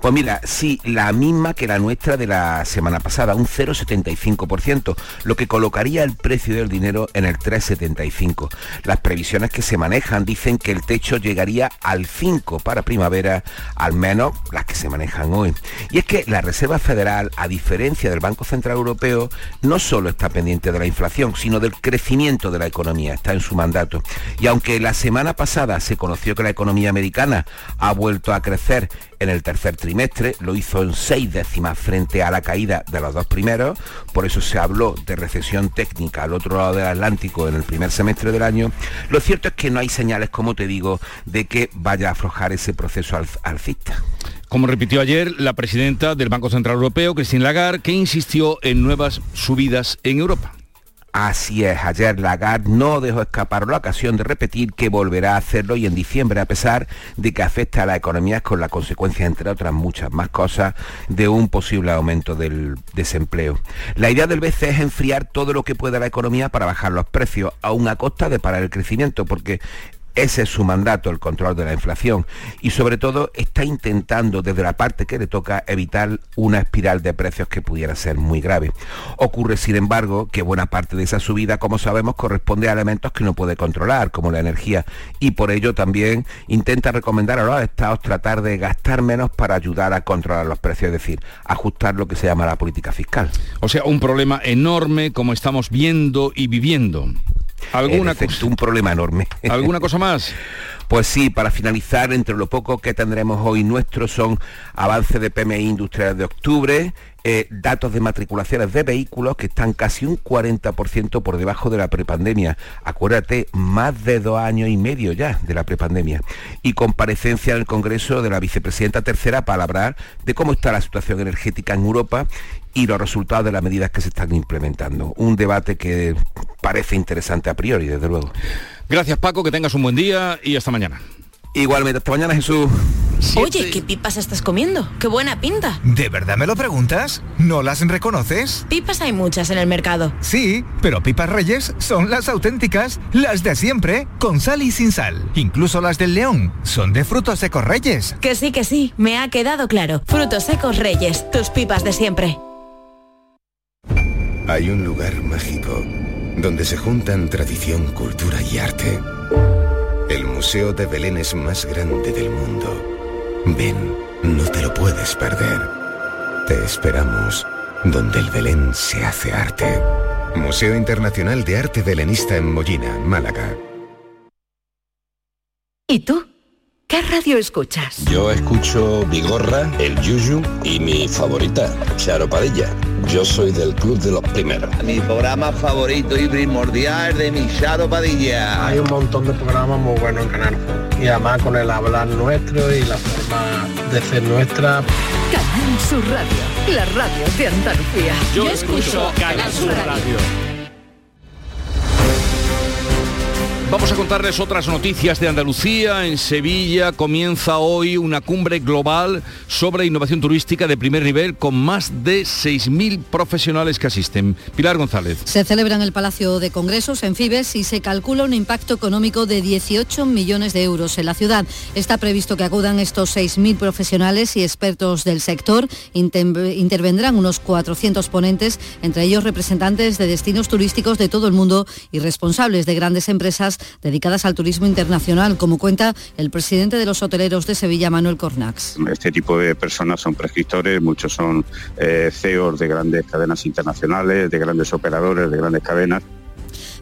Pues mira, sí, la misma que la nuestra de la semana pasada, un 0,75%, lo que colocaría el precio del dinero en el 3,75. Las previsiones que se manejan dicen que el techo llegaría al 5 para primavera, al menos las que se manejan hoy. Y es que la Reserva Federal, a diferencia del Banco Central Europeo, no solo está pendiente de la inflación, sino del crecimiento de la economía, está en su mandato. Y aunque la semana pasada se conoció que la economía americana ha vuelto a crecer en el tercer trimestre, lo hizo en seis décimas frente a la caída de los dos primeros, por eso se habló de recesión técnica al otro lado del Atlántico en el primer semestre del año. Lo cierto es que no hay señales, como te digo, de que vaya a aflojar ese proceso alcista. Como repitió ayer la presidenta del Banco Central Europeo, Christine Lagarde, que insistió en nuevas subidas en Europa. Así es, ayer Lagarde no dejó escapar la ocasión de repetir que volverá a hacerlo y en diciembre, a pesar de que afecta a la economía con la consecuencia, entre otras muchas más cosas, de un posible aumento del desempleo. La idea del BCE es enfriar todo lo que pueda la economía para bajar los precios, aún a costa de parar el crecimiento, porque ese es su mandato, el control de la inflación. Y sobre todo está intentando desde la parte que le toca evitar una espiral de precios que pudiera ser muy grave. Ocurre, sin embargo, que buena parte de esa subida, como sabemos, corresponde a elementos que no puede controlar, como la energía. Y por ello también intenta recomendar a los estados tratar de gastar menos para ayudar a controlar los precios, es decir, ajustar lo que se llama la política fiscal. O sea, un problema enorme como estamos viendo y viviendo. ¿Alguna cosa? un problema enorme. ¿Alguna cosa más? Pues sí, para finalizar, entre lo poco que tendremos hoy nuestro son avance de PMI industrial de octubre, eh, datos de matriculaciones de vehículos que están casi un 40% por debajo de la prepandemia. Acuérdate, más de dos años y medio ya de la prepandemia. Y comparecencia en el Congreso de la vicepresidenta tercera para hablar de cómo está la situación energética en Europa y los resultados de las medidas que se están implementando. Un debate que parece interesante a priori, desde luego. Gracias Paco, que tengas un buen día y hasta mañana. Igualmente, hasta mañana Jesús. Oye, ¿qué pipas estás comiendo? ¡Qué buena pinta! ¿De verdad me lo preguntas? ¿No las reconoces? Pipas hay muchas en el mercado. Sí, pero pipas reyes son las auténticas, las de siempre, con sal y sin sal. Incluso las del león son de frutos secos reyes. Que sí, que sí, me ha quedado claro. Frutos secos reyes, tus pipas de siempre. Hay un lugar mágico donde se juntan tradición, cultura y arte. El Museo de Belén es más grande del mundo. Ven, no te lo puedes perder. Te esperamos donde el Belén se hace arte. Museo Internacional de Arte Belenista en Mollina, Málaga. ¿Y tú? ¿Qué radio escuchas? Yo escucho Vigorra, El Yuyu y mi favorita, Charo Padilla Yo soy del club de los primeros. Mi programa favorito y primordial de mi Charo Padilla. Hay un montón de programas muy buenos en Canal y además con el hablar nuestro y la forma de ser nuestra. Canal Sur Radio, la radio de Andalucía. Yo escucho Canal Sur Radio. Vamos a contarles otras noticias de Andalucía. En Sevilla comienza hoy una cumbre global sobre innovación turística de primer nivel con más de 6.000 profesionales que asisten. Pilar González. Se celebra en el Palacio de Congresos, en Fibes, y se calcula un impacto económico de 18 millones de euros en la ciudad. Está previsto que acudan estos 6.000 profesionales y expertos del sector. Inter- intervendrán unos 400 ponentes, entre ellos representantes de destinos turísticos de todo el mundo y responsables de grandes empresas dedicadas al turismo internacional, como cuenta el presidente de los hoteleros de Sevilla, Manuel Cornax. Este tipo de personas son prescriptores, muchos son eh, CEOs de grandes cadenas internacionales, de grandes operadores, de grandes cadenas.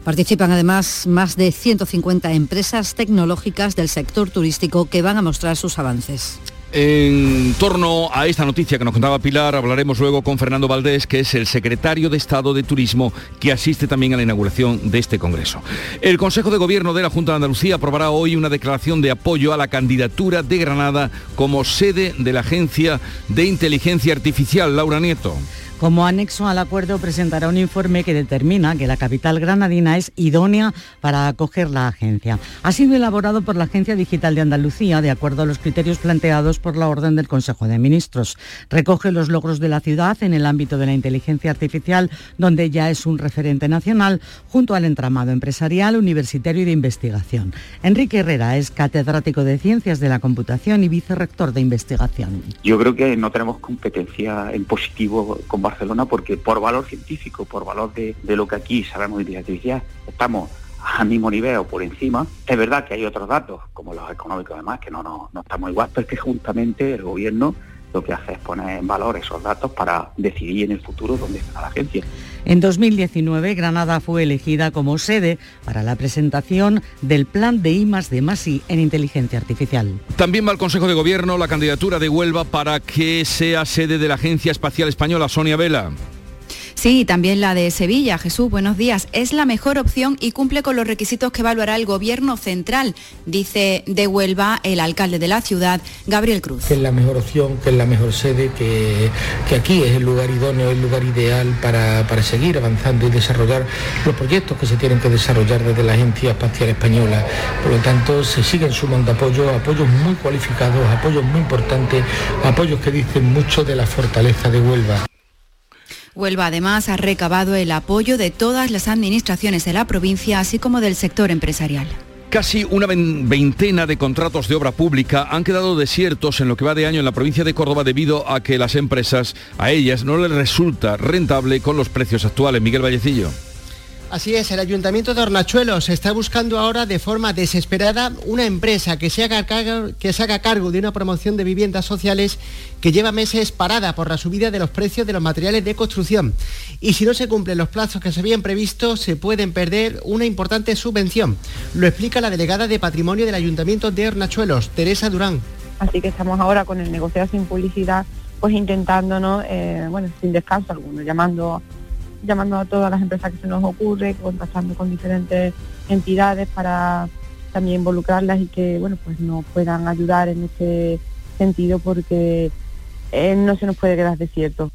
Participan además más de 150 empresas tecnológicas del sector turístico que van a mostrar sus avances. En torno a esta noticia que nos contaba Pilar, hablaremos luego con Fernando Valdés, que es el secretario de Estado de Turismo, que asiste también a la inauguración de este Congreso. El Consejo de Gobierno de la Junta de Andalucía aprobará hoy una declaración de apoyo a la candidatura de Granada como sede de la Agencia de Inteligencia Artificial. Laura Nieto. Como anexo al acuerdo presentará un informe que determina que la capital granadina es idónea para acoger la agencia. Ha sido elaborado por la Agencia Digital de Andalucía de acuerdo a los criterios planteados por la orden del Consejo de Ministros. Recoge los logros de la ciudad en el ámbito de la inteligencia artificial, donde ya es un referente nacional, junto al entramado empresarial, universitario y de investigación. Enrique Herrera es catedrático de Ciencias de la Computación y vicerrector de investigación. Yo creo que no tenemos competencia en positivo con Barcelona porque por valor científico, por valor de, de lo que aquí sabemos de inteligencia estamos al mismo nivel o por encima. Es verdad que hay otros datos, como los económicos además, que no, no, no estamos igual, pero es que juntamente el gobierno lo que hace es poner en valor esos datos para decidir en el futuro dónde está la agencia. En 2019, Granada fue elegida como sede para la presentación del plan de I de Masi en inteligencia artificial. También va al Consejo de Gobierno la candidatura de Huelva para que sea sede de la Agencia Espacial Española, Sonia Vela. Sí, también la de Sevilla. Jesús, buenos días. Es la mejor opción y cumple con los requisitos que evaluará el Gobierno central, dice de Huelva el alcalde de la ciudad, Gabriel Cruz. que es la mejor opción, que es la mejor sede, que, que aquí es el lugar idóneo, el lugar ideal para, para seguir avanzando y desarrollar los proyectos que se tienen que desarrollar desde la Agencia Espacial Española. Por lo tanto, se siguen sumando apoyos, apoyos muy cualificados, apoyos muy importantes, apoyos que dicen mucho de la fortaleza de Huelva. Huelva además ha recabado el apoyo de todas las administraciones de la provincia, así como del sector empresarial. Casi una vein- veintena de contratos de obra pública han quedado desiertos en lo que va de año en la provincia de Córdoba debido a que las empresas, a ellas, no les resulta rentable con los precios actuales. Miguel Vallecillo. Así es, el Ayuntamiento de Hornachuelos está buscando ahora de forma desesperada una empresa que se, haga cargo, de una promoción de viviendas sociales que lleva meses parada por la subida de los precios de los materiales de construcción. Y si no se cumplen los plazos que se habían previsto, se pueden perder una importante subvención. Lo explica la delegada de Patrimonio del Ayuntamiento de Hornachuelos, Teresa Durán. Así que estamos ahora con el negociado sin publicidad, pues intentándonos, eh, bueno, sin descanso alguno, llamando, llamando a todas las empresas que se nos ocurre, contactando con diferentes entidades para también involucrarlas y que, bueno, pues nos puedan ayudar en este sentido porque eh, no se nos puede quedar desierto.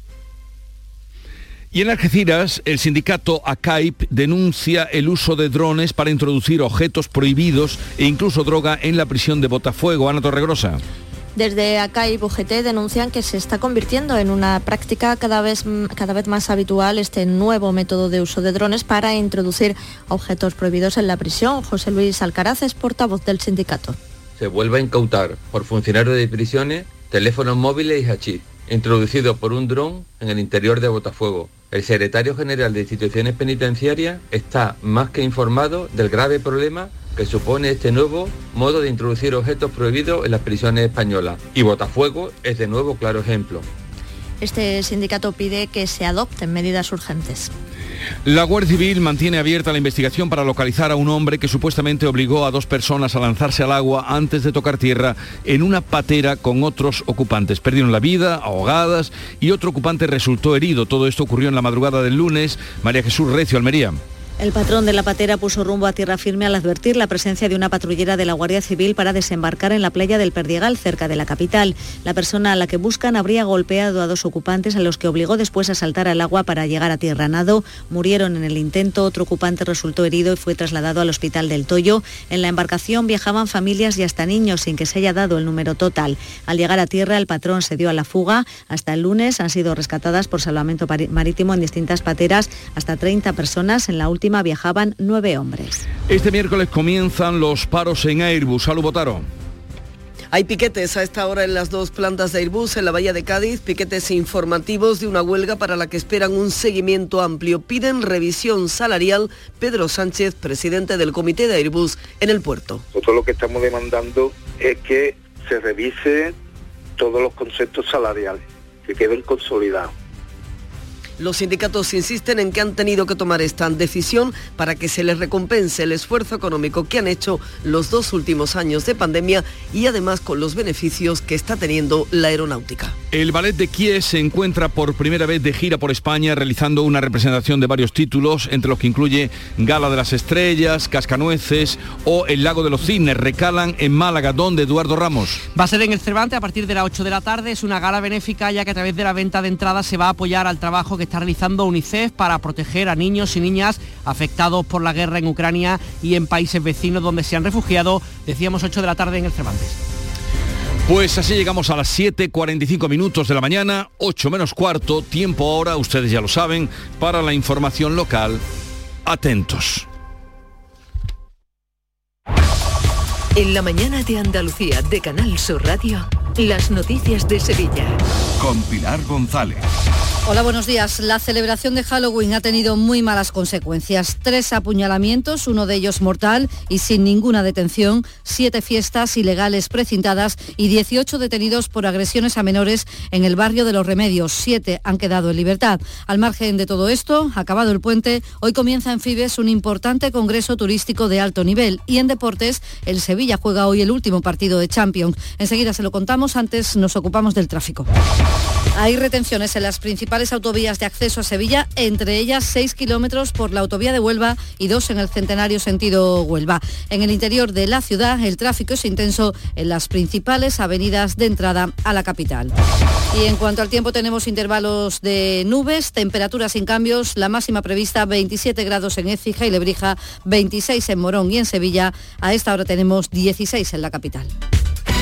Y en Algeciras, el sindicato ACAIP denuncia el uso de drones para introducir objetos prohibidos e incluso droga en la prisión de Botafuego. Ana Torregrosa. Desde acá y denuncian que se está convirtiendo en una práctica cada vez, cada vez más habitual este nuevo método de uso de drones para introducir objetos prohibidos en la prisión. José Luis Alcaraz es portavoz del sindicato. Se vuelve a incautar por funcionarios de prisiones teléfonos móviles y hachís, introducidos por un dron en el interior de Botafuego. El secretario general de instituciones penitenciarias está más que informado del grave problema que supone este nuevo modo de introducir objetos prohibidos en las prisiones españolas. Y Botafuego es de nuevo claro ejemplo. Este sindicato pide que se adopten medidas urgentes. La Guardia Civil mantiene abierta la investigación para localizar a un hombre que supuestamente obligó a dos personas a lanzarse al agua antes de tocar tierra en una patera con otros ocupantes. Perdieron la vida, ahogadas, y otro ocupante resultó herido. Todo esto ocurrió en la madrugada del lunes. María Jesús Recio, Almería. El patrón de la patera puso rumbo a tierra firme al advertir la presencia de una patrullera de la Guardia Civil para desembarcar en la playa del Perdiegal, cerca de la capital. La persona a la que buscan habría golpeado a dos ocupantes a los que obligó después a saltar al agua para llegar a tierra nado. Murieron en el intento, otro ocupante resultó herido y fue trasladado al hospital del Toyo. En la embarcación viajaban familias y hasta niños sin que se haya dado el número total. Al llegar a tierra, el patrón se dio a la fuga. Hasta el lunes han sido rescatadas por salvamento marítimo en distintas pateras hasta 30 personas en la última viajaban nueve hombres. Este miércoles comienzan los paros en Airbus. Salud, Botaro. Hay piquetes a esta hora en las dos plantas de Airbus en la Bahía de Cádiz, piquetes informativos de una huelga para la que esperan un seguimiento amplio. Piden revisión salarial. Pedro Sánchez, presidente del comité de Airbus en el puerto. Nosotros lo que estamos demandando es que se revise todos los conceptos salariales, que queden consolidados los sindicatos insisten en que han tenido que tomar esta decisión para que se les recompense el esfuerzo económico que han hecho los dos últimos años de pandemia y además con los beneficios que está teniendo la aeronáutica. El ballet de Kiev se encuentra por primera vez de gira por España realizando una representación de varios títulos, entre los que incluye Gala de las Estrellas, Cascanueces o El Lago de los Cisnes. Recalan en Málaga, donde Eduardo Ramos. Va a ser en el Cervantes a partir de las 8 de la tarde. Es una gala benéfica ya que a través de la venta de entradas se va a apoyar al trabajo que está realizando UNICEF para proteger a niños y niñas afectados por la guerra en Ucrania y en países vecinos donde se han refugiado. Decíamos 8 de la tarde en el Cervantes. Pues así llegamos a las 7.45 minutos de la mañana, 8 menos cuarto, tiempo ahora, ustedes ya lo saben, para la información local. Atentos. En la mañana de Andalucía de Canal Sur Radio, las noticias de Sevilla. Con Pilar González. Hola, buenos días. La celebración de Halloween ha tenido muy malas consecuencias. Tres apuñalamientos, uno de ellos mortal y sin ninguna detención, siete fiestas ilegales precintadas y 18 detenidos por agresiones a menores en el barrio de Los Remedios. Siete han quedado en libertad. Al margen de todo esto, acabado el puente, hoy comienza en Fibes un importante congreso turístico de alto nivel y en deportes el Sevilla juega hoy el último partido de Champions. Enseguida se lo contamos, antes nos ocupamos del tráfico. Hay retenciones en las principales autovías de acceso a Sevilla, entre ellas 6 kilómetros por la autovía de Huelva y 2 en el centenario sentido Huelva. En el interior de la ciudad el tráfico es intenso en las principales avenidas de entrada a la capital. Y en cuanto al tiempo tenemos intervalos de nubes, temperaturas sin cambios, la máxima prevista 27 grados en Écija y Lebrija, 26 en Morón y en Sevilla. A esta hora tenemos 16 en la capital.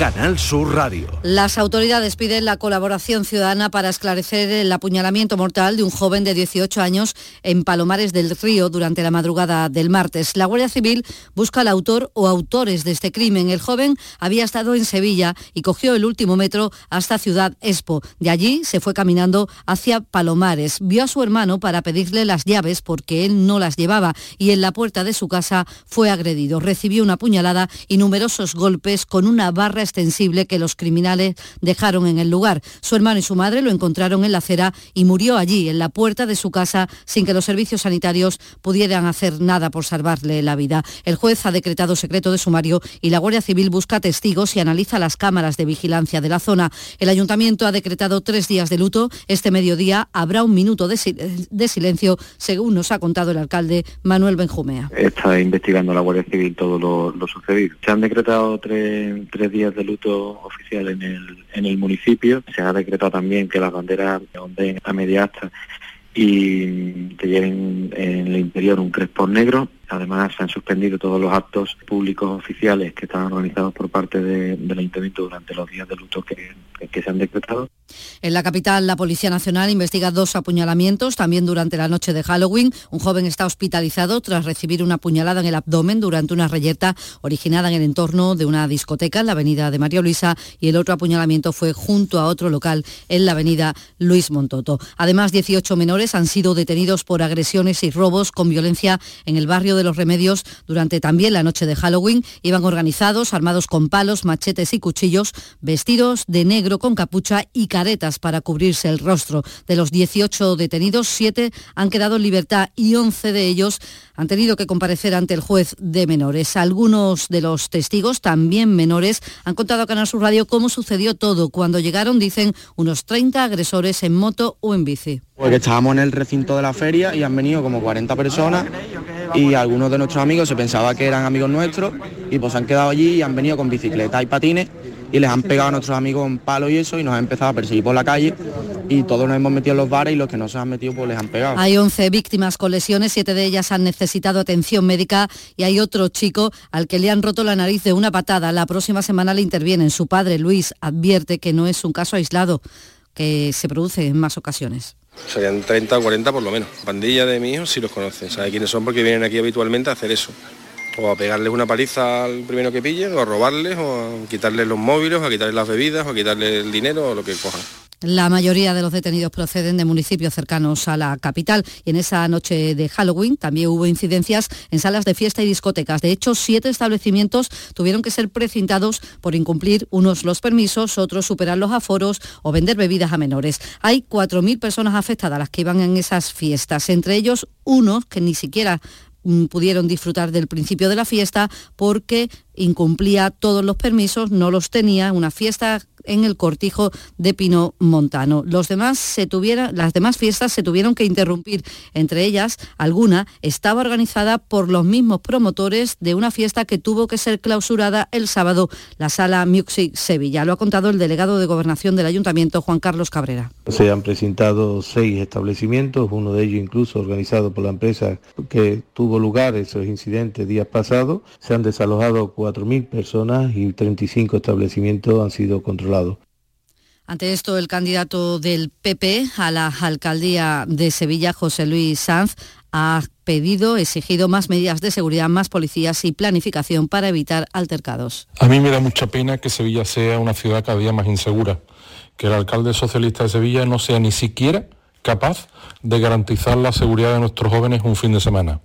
Canal Sur Radio. Las autoridades piden la colaboración ciudadana para esclarecer el apuñalamiento mortal de un joven de 18 años en Palomares del Río durante la madrugada del martes. La Guardia Civil busca al autor o autores de este crimen. El joven había estado en Sevilla y cogió el último metro hasta Ciudad Expo. De allí se fue caminando hacia Palomares. Vio a su hermano para pedirle las llaves porque él no las llevaba y en la puerta de su casa fue agredido. Recibió una puñalada y numerosos golpes con una barra extensible que los criminales dejaron en el lugar. Su hermano y su madre lo encontraron en la acera y murió allí, en la puerta de su casa, sin que los servicios sanitarios pudieran hacer nada por salvarle la vida. El juez ha decretado secreto de sumario y la Guardia Civil busca testigos y analiza las cámaras de vigilancia de la zona. El ayuntamiento ha decretado tres días de luto. Este mediodía habrá un minuto de, silencio, según nos ha contado el alcalde Manuel Benjumea. Está investigando la Guardia Civil todo lo, sucedido. Se han decretado tres, tres días de de luto oficial en el, en el municipio. Se ha decretado también que las banderas onden a media asta y te lleven en el interior un crespón negro. Además, se han suspendido todos los actos públicos oficiales que estaban organizados por parte del Ayuntamiento durante los días de luto que, que se han decretado. En la capital, la Policía Nacional investiga dos apuñalamientos también durante la noche de Halloween. Un joven está hospitalizado tras recibir una puñalada en el abdomen durante una reyerta originada en el entorno de una discoteca en la avenida de María Luisa y el otro apuñalamiento fue junto a otro local en la avenida Luis Montoto. Además, 18 menores han sido detenidos por agresiones y robos con violencia en el barrio de Los Remedios durante también la noche de Halloween. Iban organizados, armados con palos, machetes y cuchillos, vestidos de negro con capucha y caretas para cubrirse el rostro. De los 18 detenidos, 7 han quedado en libertad y 11 de ellos han tenido que comparecer ante el juez de menores. Algunos de los testigos, también menores, han contado a Canal Sur Radio cómo sucedió todo. Cuando llegaron, dicen, unos 30 agresores en moto o en bici. Porque estábamos en el recinto de la feria y han venido como 40 personas y algunos de nuestros amigos se pensaba que eran amigos nuestros y pues han quedado allí y han venido con bicicleta y patines y les han pegado a nuestros amigos en palo y eso y nos han empezado a perseguir por la calle y todos nos hemos metido en los bares y los que no se han metido pues les han pegado. Hay 11 víctimas con lesiones, siete de ellas han necesitado atención médica y hay otro chico al que le han roto la nariz de una patada. La próxima semana le intervienen. Su padre, Luis, advierte que no es un caso aislado, que se produce en más ocasiones. Serían 30 o 40 por lo menos. Pandilla de mi hijos sí los conocen, sabe quiénes son porque vienen aquí habitualmente a hacer eso. O a pegarles una paliza al primero que pillen, o a robarles, o a quitarles los móviles, o a quitarles las bebidas, o a quitarles el dinero, o lo que cojan. La mayoría de los detenidos proceden de municipios cercanos a la capital y en esa noche de Halloween también hubo incidencias en salas de fiesta y discotecas. De hecho, siete establecimientos tuvieron que ser precintados por incumplir unos los permisos, otros superar los aforos o vender bebidas a menores. Hay 4.000 personas afectadas las que iban en esas fiestas, entre ellos unos que ni siquiera mm, pudieron disfrutar del principio de la fiesta porque incumplía todos los permisos, no los tenía, una fiesta en el cortijo de Pino Montano. Las demás fiestas se tuvieron que interrumpir, entre ellas alguna estaba organizada por los mismos promotores de una fiesta que tuvo que ser clausurada el sábado, la sala Music Sevilla. Lo ha contado el delegado de Gobernación del Ayuntamiento, Juan Carlos Cabrera. Se han presentado seis establecimientos, uno de ellos incluso organizado por la empresa que tuvo lugar esos incidentes días pasados. Se han desalojado 4.000 personas y 35 establecimientos han sido controlados ante esto, el candidato del PP a la alcaldía de Sevilla, José Luis Sanz, ha pedido, exigido más medidas de seguridad, más policías y planificación para evitar altercados. A mí me da mucha pena que Sevilla sea una ciudad cada día más insegura, que el alcalde socialista de Sevilla no sea ni siquiera capaz de garantizar la seguridad de nuestros jóvenes un fin de semana.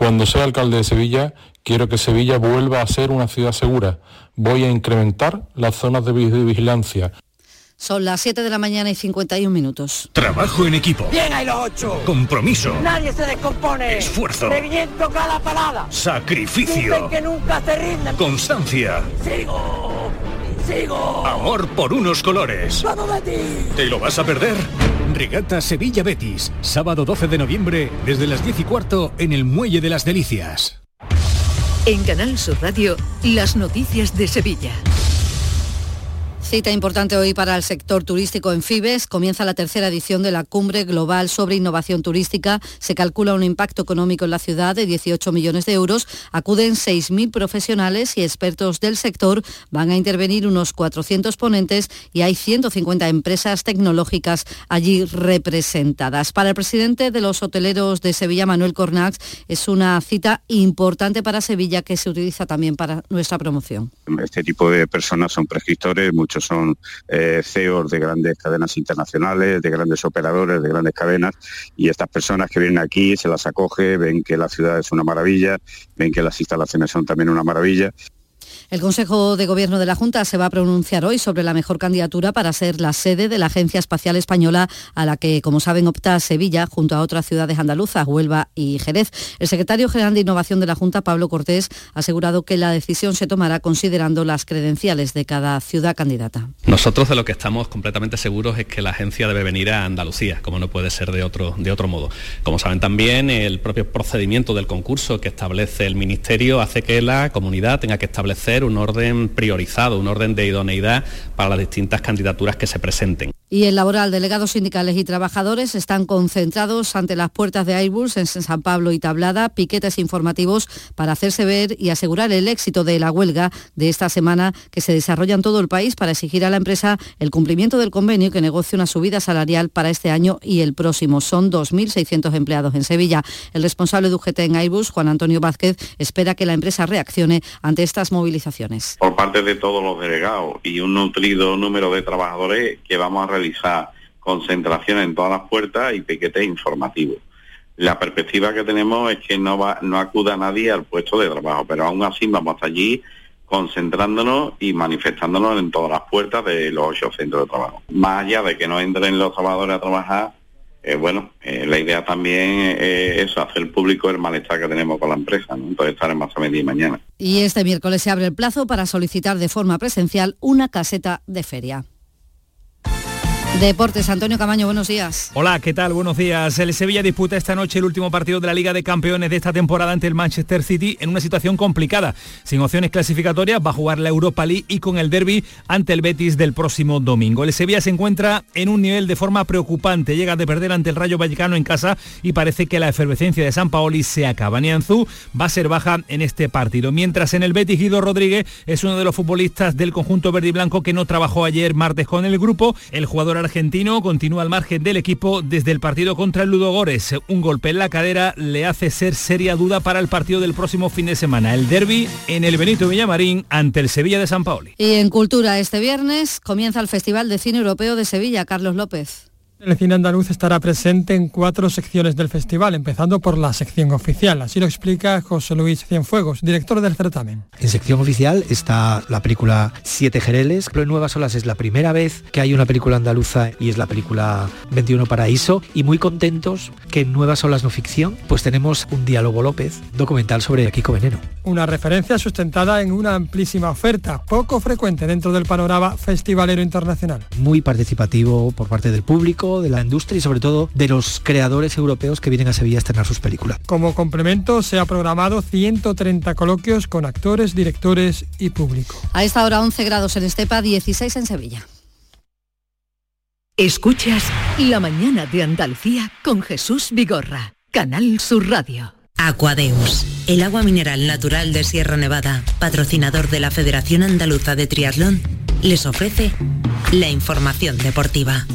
Cuando sea alcalde de Sevilla, quiero que Sevilla vuelva a ser una ciudad segura. Voy a incrementar las zonas de vigilancia. Son las 7 de la mañana y 51 minutos. Trabajo en equipo. Bien hay los ocho. Compromiso. Nadie se descompone. Esfuerzo. Reviento cada palada. Sacrificio. Dicen que nunca se rinden. Constancia. Sigo. Sigo. Amor por unos colores. ¡Vamos, Betis! ¿Te lo vas a perder? Regata Sevilla Betis. Sábado 12 de noviembre desde las 10 y cuarto en el Muelle de las Delicias. En Canal Sur Radio, las noticias de Sevilla. Cita importante hoy para el sector turístico en Fibes. Comienza la tercera edición de la Cumbre Global sobre Innovación Turística. Se calcula un impacto económico en la ciudad de 18 millones de euros. Acuden 6.000 profesionales y expertos del sector. Van a intervenir unos 400 ponentes y hay 150 empresas tecnológicas allí representadas. Para el presidente de los hoteleros de Sevilla, Manuel Cornax, es una cita importante para Sevilla que se utiliza también para nuestra promoción. Este tipo de personas son prescriptores, muchos son eh, CEOs de grandes cadenas internacionales, de grandes operadores, de grandes cadenas, y estas personas que vienen aquí se las acoge, ven que la ciudad es una maravilla, ven que las instalaciones son también una maravilla el Consejo de Gobierno de la Junta se va a pronunciar hoy sobre la mejor candidatura para ser la sede de la Agencia Espacial Española, a la que, como saben, opta Sevilla junto a otras ciudades andaluzas, Huelva y Jerez. El secretario general de Innovación de la Junta, Pablo Cortés, ha asegurado que la decisión se tomará considerando las credenciales de cada ciudad candidata. Nosotros de lo que estamos completamente seguros es que la agencia debe venir a Andalucía, como no puede ser de otro, de otro modo. Como saben también, el propio procedimiento del concurso que establece el Ministerio hace que la comunidad tenga que establecer un orden priorizado, un orden de idoneidad para las distintas candidaturas que se presenten. Y el laboral, delegados sindicales y trabajadores están concentrados ante las puertas de Airbus en San Pablo y Tablada, piquetes informativos para hacerse ver y asegurar el éxito de la huelga de esta semana que se desarrolla en todo el país para exigir a la empresa el cumplimiento del convenio que negocia una subida salarial para este año y el próximo. Son 2.600 empleados en Sevilla. El responsable de UGT en Airbus, Juan Antonio Vázquez, espera que la empresa reaccione ante estas movilizaciones. Por parte de todos los delegados y un nutrido número de trabajadores que vamos a realizar concentración en todas las puertas y piquetes informativos. La perspectiva que tenemos es que no, va, no acuda nadie al puesto de trabajo, pero aún así vamos hasta allí concentrándonos y manifestándonos en todas las puertas de los ocho centros de trabajo. Más allá de que no entren los trabajadores a trabajar, eh, bueno, eh, la idea también es hacer público el malestar que tenemos con la empresa, ¿no? entonces estaremos a medir mañana. Y este miércoles se abre el plazo para solicitar de forma presencial una caseta de feria. Deportes, Antonio Camaño, buenos días. Hola, ¿qué tal? Buenos días. El Sevilla disputa esta noche el último partido de la Liga de Campeones de esta temporada ante el Manchester City en una situación complicada. Sin opciones clasificatorias, va a jugar la Europa League y con el derby ante el Betis del próximo domingo. El Sevilla se encuentra en un nivel de forma preocupante. Llega de perder ante el Rayo Vallecano en casa y parece que la efervescencia de San Paoli se acaba. Nianzú va a ser baja en este partido. Mientras en el Betis, Guido Rodríguez es uno de los futbolistas del conjunto verde y blanco que no trabajó ayer martes con el grupo. El jugador argentino continúa al margen del equipo desde el partido contra el Ludogores. Un golpe en la cadera le hace ser seria duda para el partido del próximo fin de semana. El derby en el Benito Villamarín ante el Sevilla de San Paoli. Y en Cultura este viernes comienza el Festival de Cine Europeo de Sevilla. Carlos López. El cine andaluz estará presente en cuatro secciones del festival, empezando por la sección oficial. Así lo explica José Luis Cienfuegos, director del certamen. En sección oficial está la película Siete Jereles, pero en Nuevas Olas es la primera vez que hay una película andaluza y es la película 21 Paraíso. Y muy contentos que en Nuevas Olas No Ficción pues tenemos un diálogo López, documental sobre Kiko Veneno. Una referencia sustentada en una amplísima oferta, poco frecuente dentro del panorama festivalero internacional. Muy participativo por parte del público de la industria y sobre todo de los creadores europeos que vienen a Sevilla a estrenar sus películas. Como complemento se ha programado 130 coloquios con actores, directores y público. A esta hora 11 grados en Estepa, 16 en Sevilla. Escuchas La mañana de Andalucía con Jesús Vigorra, Canal Sur Radio. Aquadeus, el agua mineral natural de Sierra Nevada, patrocinador de la Federación Andaluza de Triatlón, les ofrece la información deportiva.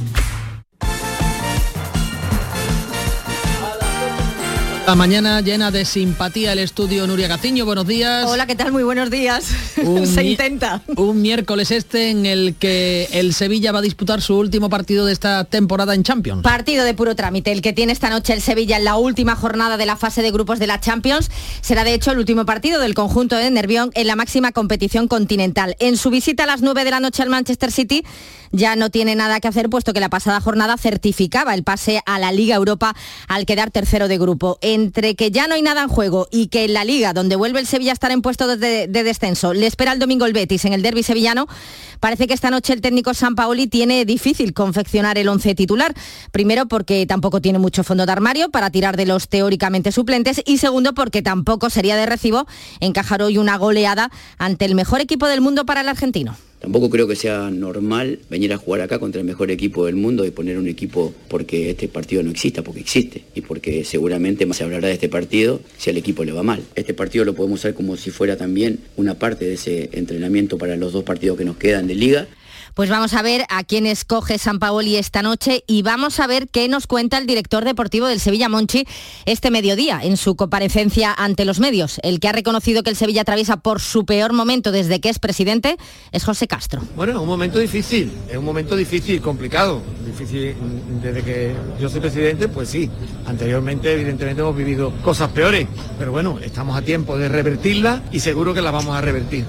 La mañana llena de simpatía el estudio Nuria Gaciño, buenos días. Hola, ¿qué tal? Muy buenos días. Se intenta. Un miércoles este en el que el Sevilla va a disputar su último partido de esta temporada en Champions. Partido de puro trámite, el que tiene esta noche el Sevilla en la última jornada de la fase de grupos de la Champions. Será de hecho el último partido del conjunto de Nervión en la máxima competición continental. En su visita a las 9 de la noche al Manchester City ya no tiene nada que hacer puesto que la pasada jornada certificaba el pase a la Liga Europa al quedar tercero de grupo entre que ya no hay nada en juego y que en la liga, donde vuelve el Sevilla a estar en puesto de, de descenso, le espera el domingo el Betis en el derby sevillano, parece que esta noche el técnico San Paoli tiene difícil confeccionar el once titular. Primero porque tampoco tiene mucho fondo de armario para tirar de los teóricamente suplentes y segundo porque tampoco sería de recibo encajar hoy una goleada ante el mejor equipo del mundo para el argentino. Tampoco creo que sea normal venir a jugar acá contra el mejor equipo del mundo y poner un equipo porque este partido no exista, porque existe y porque seguramente más se hablará de este partido si al equipo le va mal. Este partido lo podemos usar como si fuera también una parte de ese entrenamiento para los dos partidos que nos quedan de liga. Pues vamos a ver a quién escoge San Paoli esta noche y vamos a ver qué nos cuenta el director deportivo del Sevilla Monchi este mediodía en su comparecencia ante los medios. El que ha reconocido que el Sevilla atraviesa por su peor momento desde que es presidente es José Castro. Bueno, un momento difícil, es un momento difícil, complicado. Difícil desde que yo soy presidente, pues sí. Anteriormente, evidentemente, hemos vivido cosas peores, pero bueno, estamos a tiempo de revertirla y seguro que la vamos a revertir.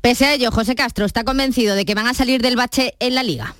Pese a ello, José Castro está convencido de que van a salir del bache en la liga.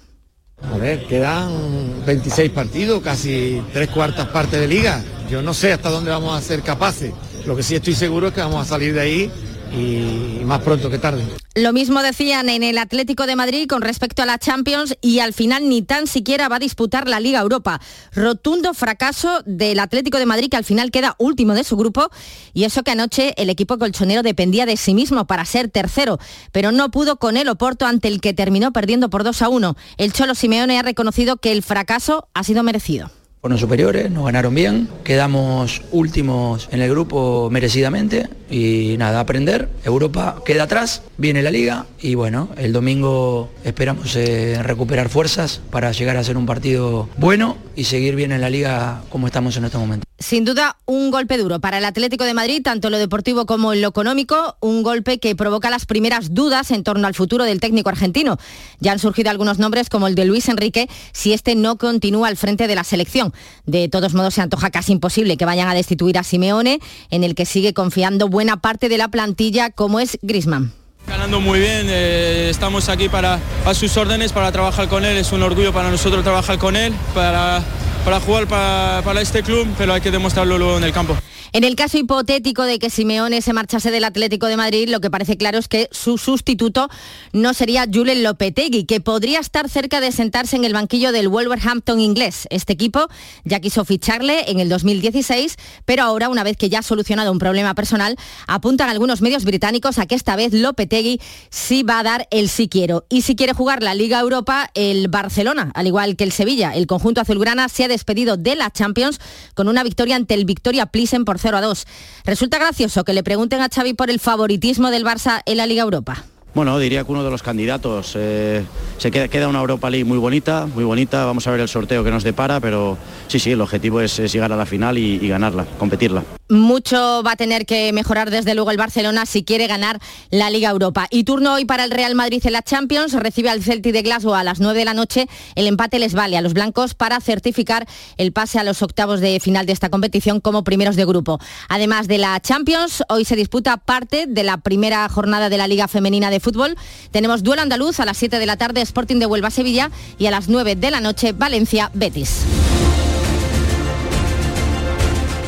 A ver, quedan 26 partidos, casi tres cuartas partes de liga. Yo no sé hasta dónde vamos a ser capaces. Lo que sí estoy seguro es que vamos a salir de ahí y más pronto que tarde. Lo mismo decían en el Atlético de Madrid con respecto a la Champions y al final ni tan siquiera va a disputar la Liga Europa. Rotundo fracaso del Atlético de Madrid que al final queda último de su grupo y eso que anoche el equipo colchonero dependía de sí mismo para ser tercero, pero no pudo con el Oporto ante el que terminó perdiendo por 2 a 1. El Cholo Simeone ha reconocido que el fracaso ha sido merecido. Fueron superiores, nos ganaron bien, quedamos últimos en el grupo merecidamente y nada, aprender. Europa queda atrás, viene la liga y bueno, el domingo esperamos eh, recuperar fuerzas para llegar a ser un partido bueno y seguir bien en la liga como estamos en este momento. Sin duda, un golpe duro para el Atlético de Madrid, tanto en lo deportivo como en lo económico, un golpe que provoca las primeras dudas en torno al futuro del técnico argentino. Ya han surgido algunos nombres como el de Luis Enrique, si este no continúa al frente de la selección. De todos modos, se antoja casi imposible que vayan a destituir a Simeone, en el que sigue confiando buena parte de la plantilla, como es Grisman. Ganando muy bien, eh, estamos aquí para a sus órdenes, para trabajar con él, es un orgullo para nosotros trabajar con él, para, para jugar para, para este club, pero hay que demostrarlo luego en el campo. En el caso hipotético de que Simeone se marchase del Atlético de Madrid, lo que parece claro es que su sustituto no sería Julen Lopetegui, que podría estar cerca de sentarse en el banquillo del Wolverhampton inglés. Este equipo ya quiso ficharle en el 2016, pero ahora, una vez que ya ha solucionado un problema personal, apuntan algunos medios británicos a que esta vez Lopetegui sí va a dar el sí quiero. Y si quiere jugar la Liga Europa, el Barcelona, al igual que el Sevilla, el conjunto azulgrana se ha despedido de la Champions con una victoria ante el Victoria Plisen por 0 a 2. Resulta gracioso que le pregunten a Xavi por el favoritismo del Barça en la Liga Europa. Bueno, diría que uno de los candidatos. eh, se queda, una Europa League muy bonita, muy bonita. Vamos a ver el sorteo que nos depara, pero sí, sí, el objetivo es, llegar a la final y ganarla, competirla. Mucho va a tener que mejorar desde luego el Barcelona si quiere ganar la Liga Europa. Y turno hoy para el Real Madrid en la Champions. Recibe al Celtic de Glasgow a las 9 de la noche. El empate les vale a los blancos para certificar el pase a los octavos de final de esta competición como primeros de grupo. Además de la Champions, hoy se disputa parte de la primera jornada de la Liga Femenina de Fútbol. Tenemos duelo andaluz a las 7 de la tarde, Sporting de Huelva Sevilla y a las 9 de la noche, Valencia Betis.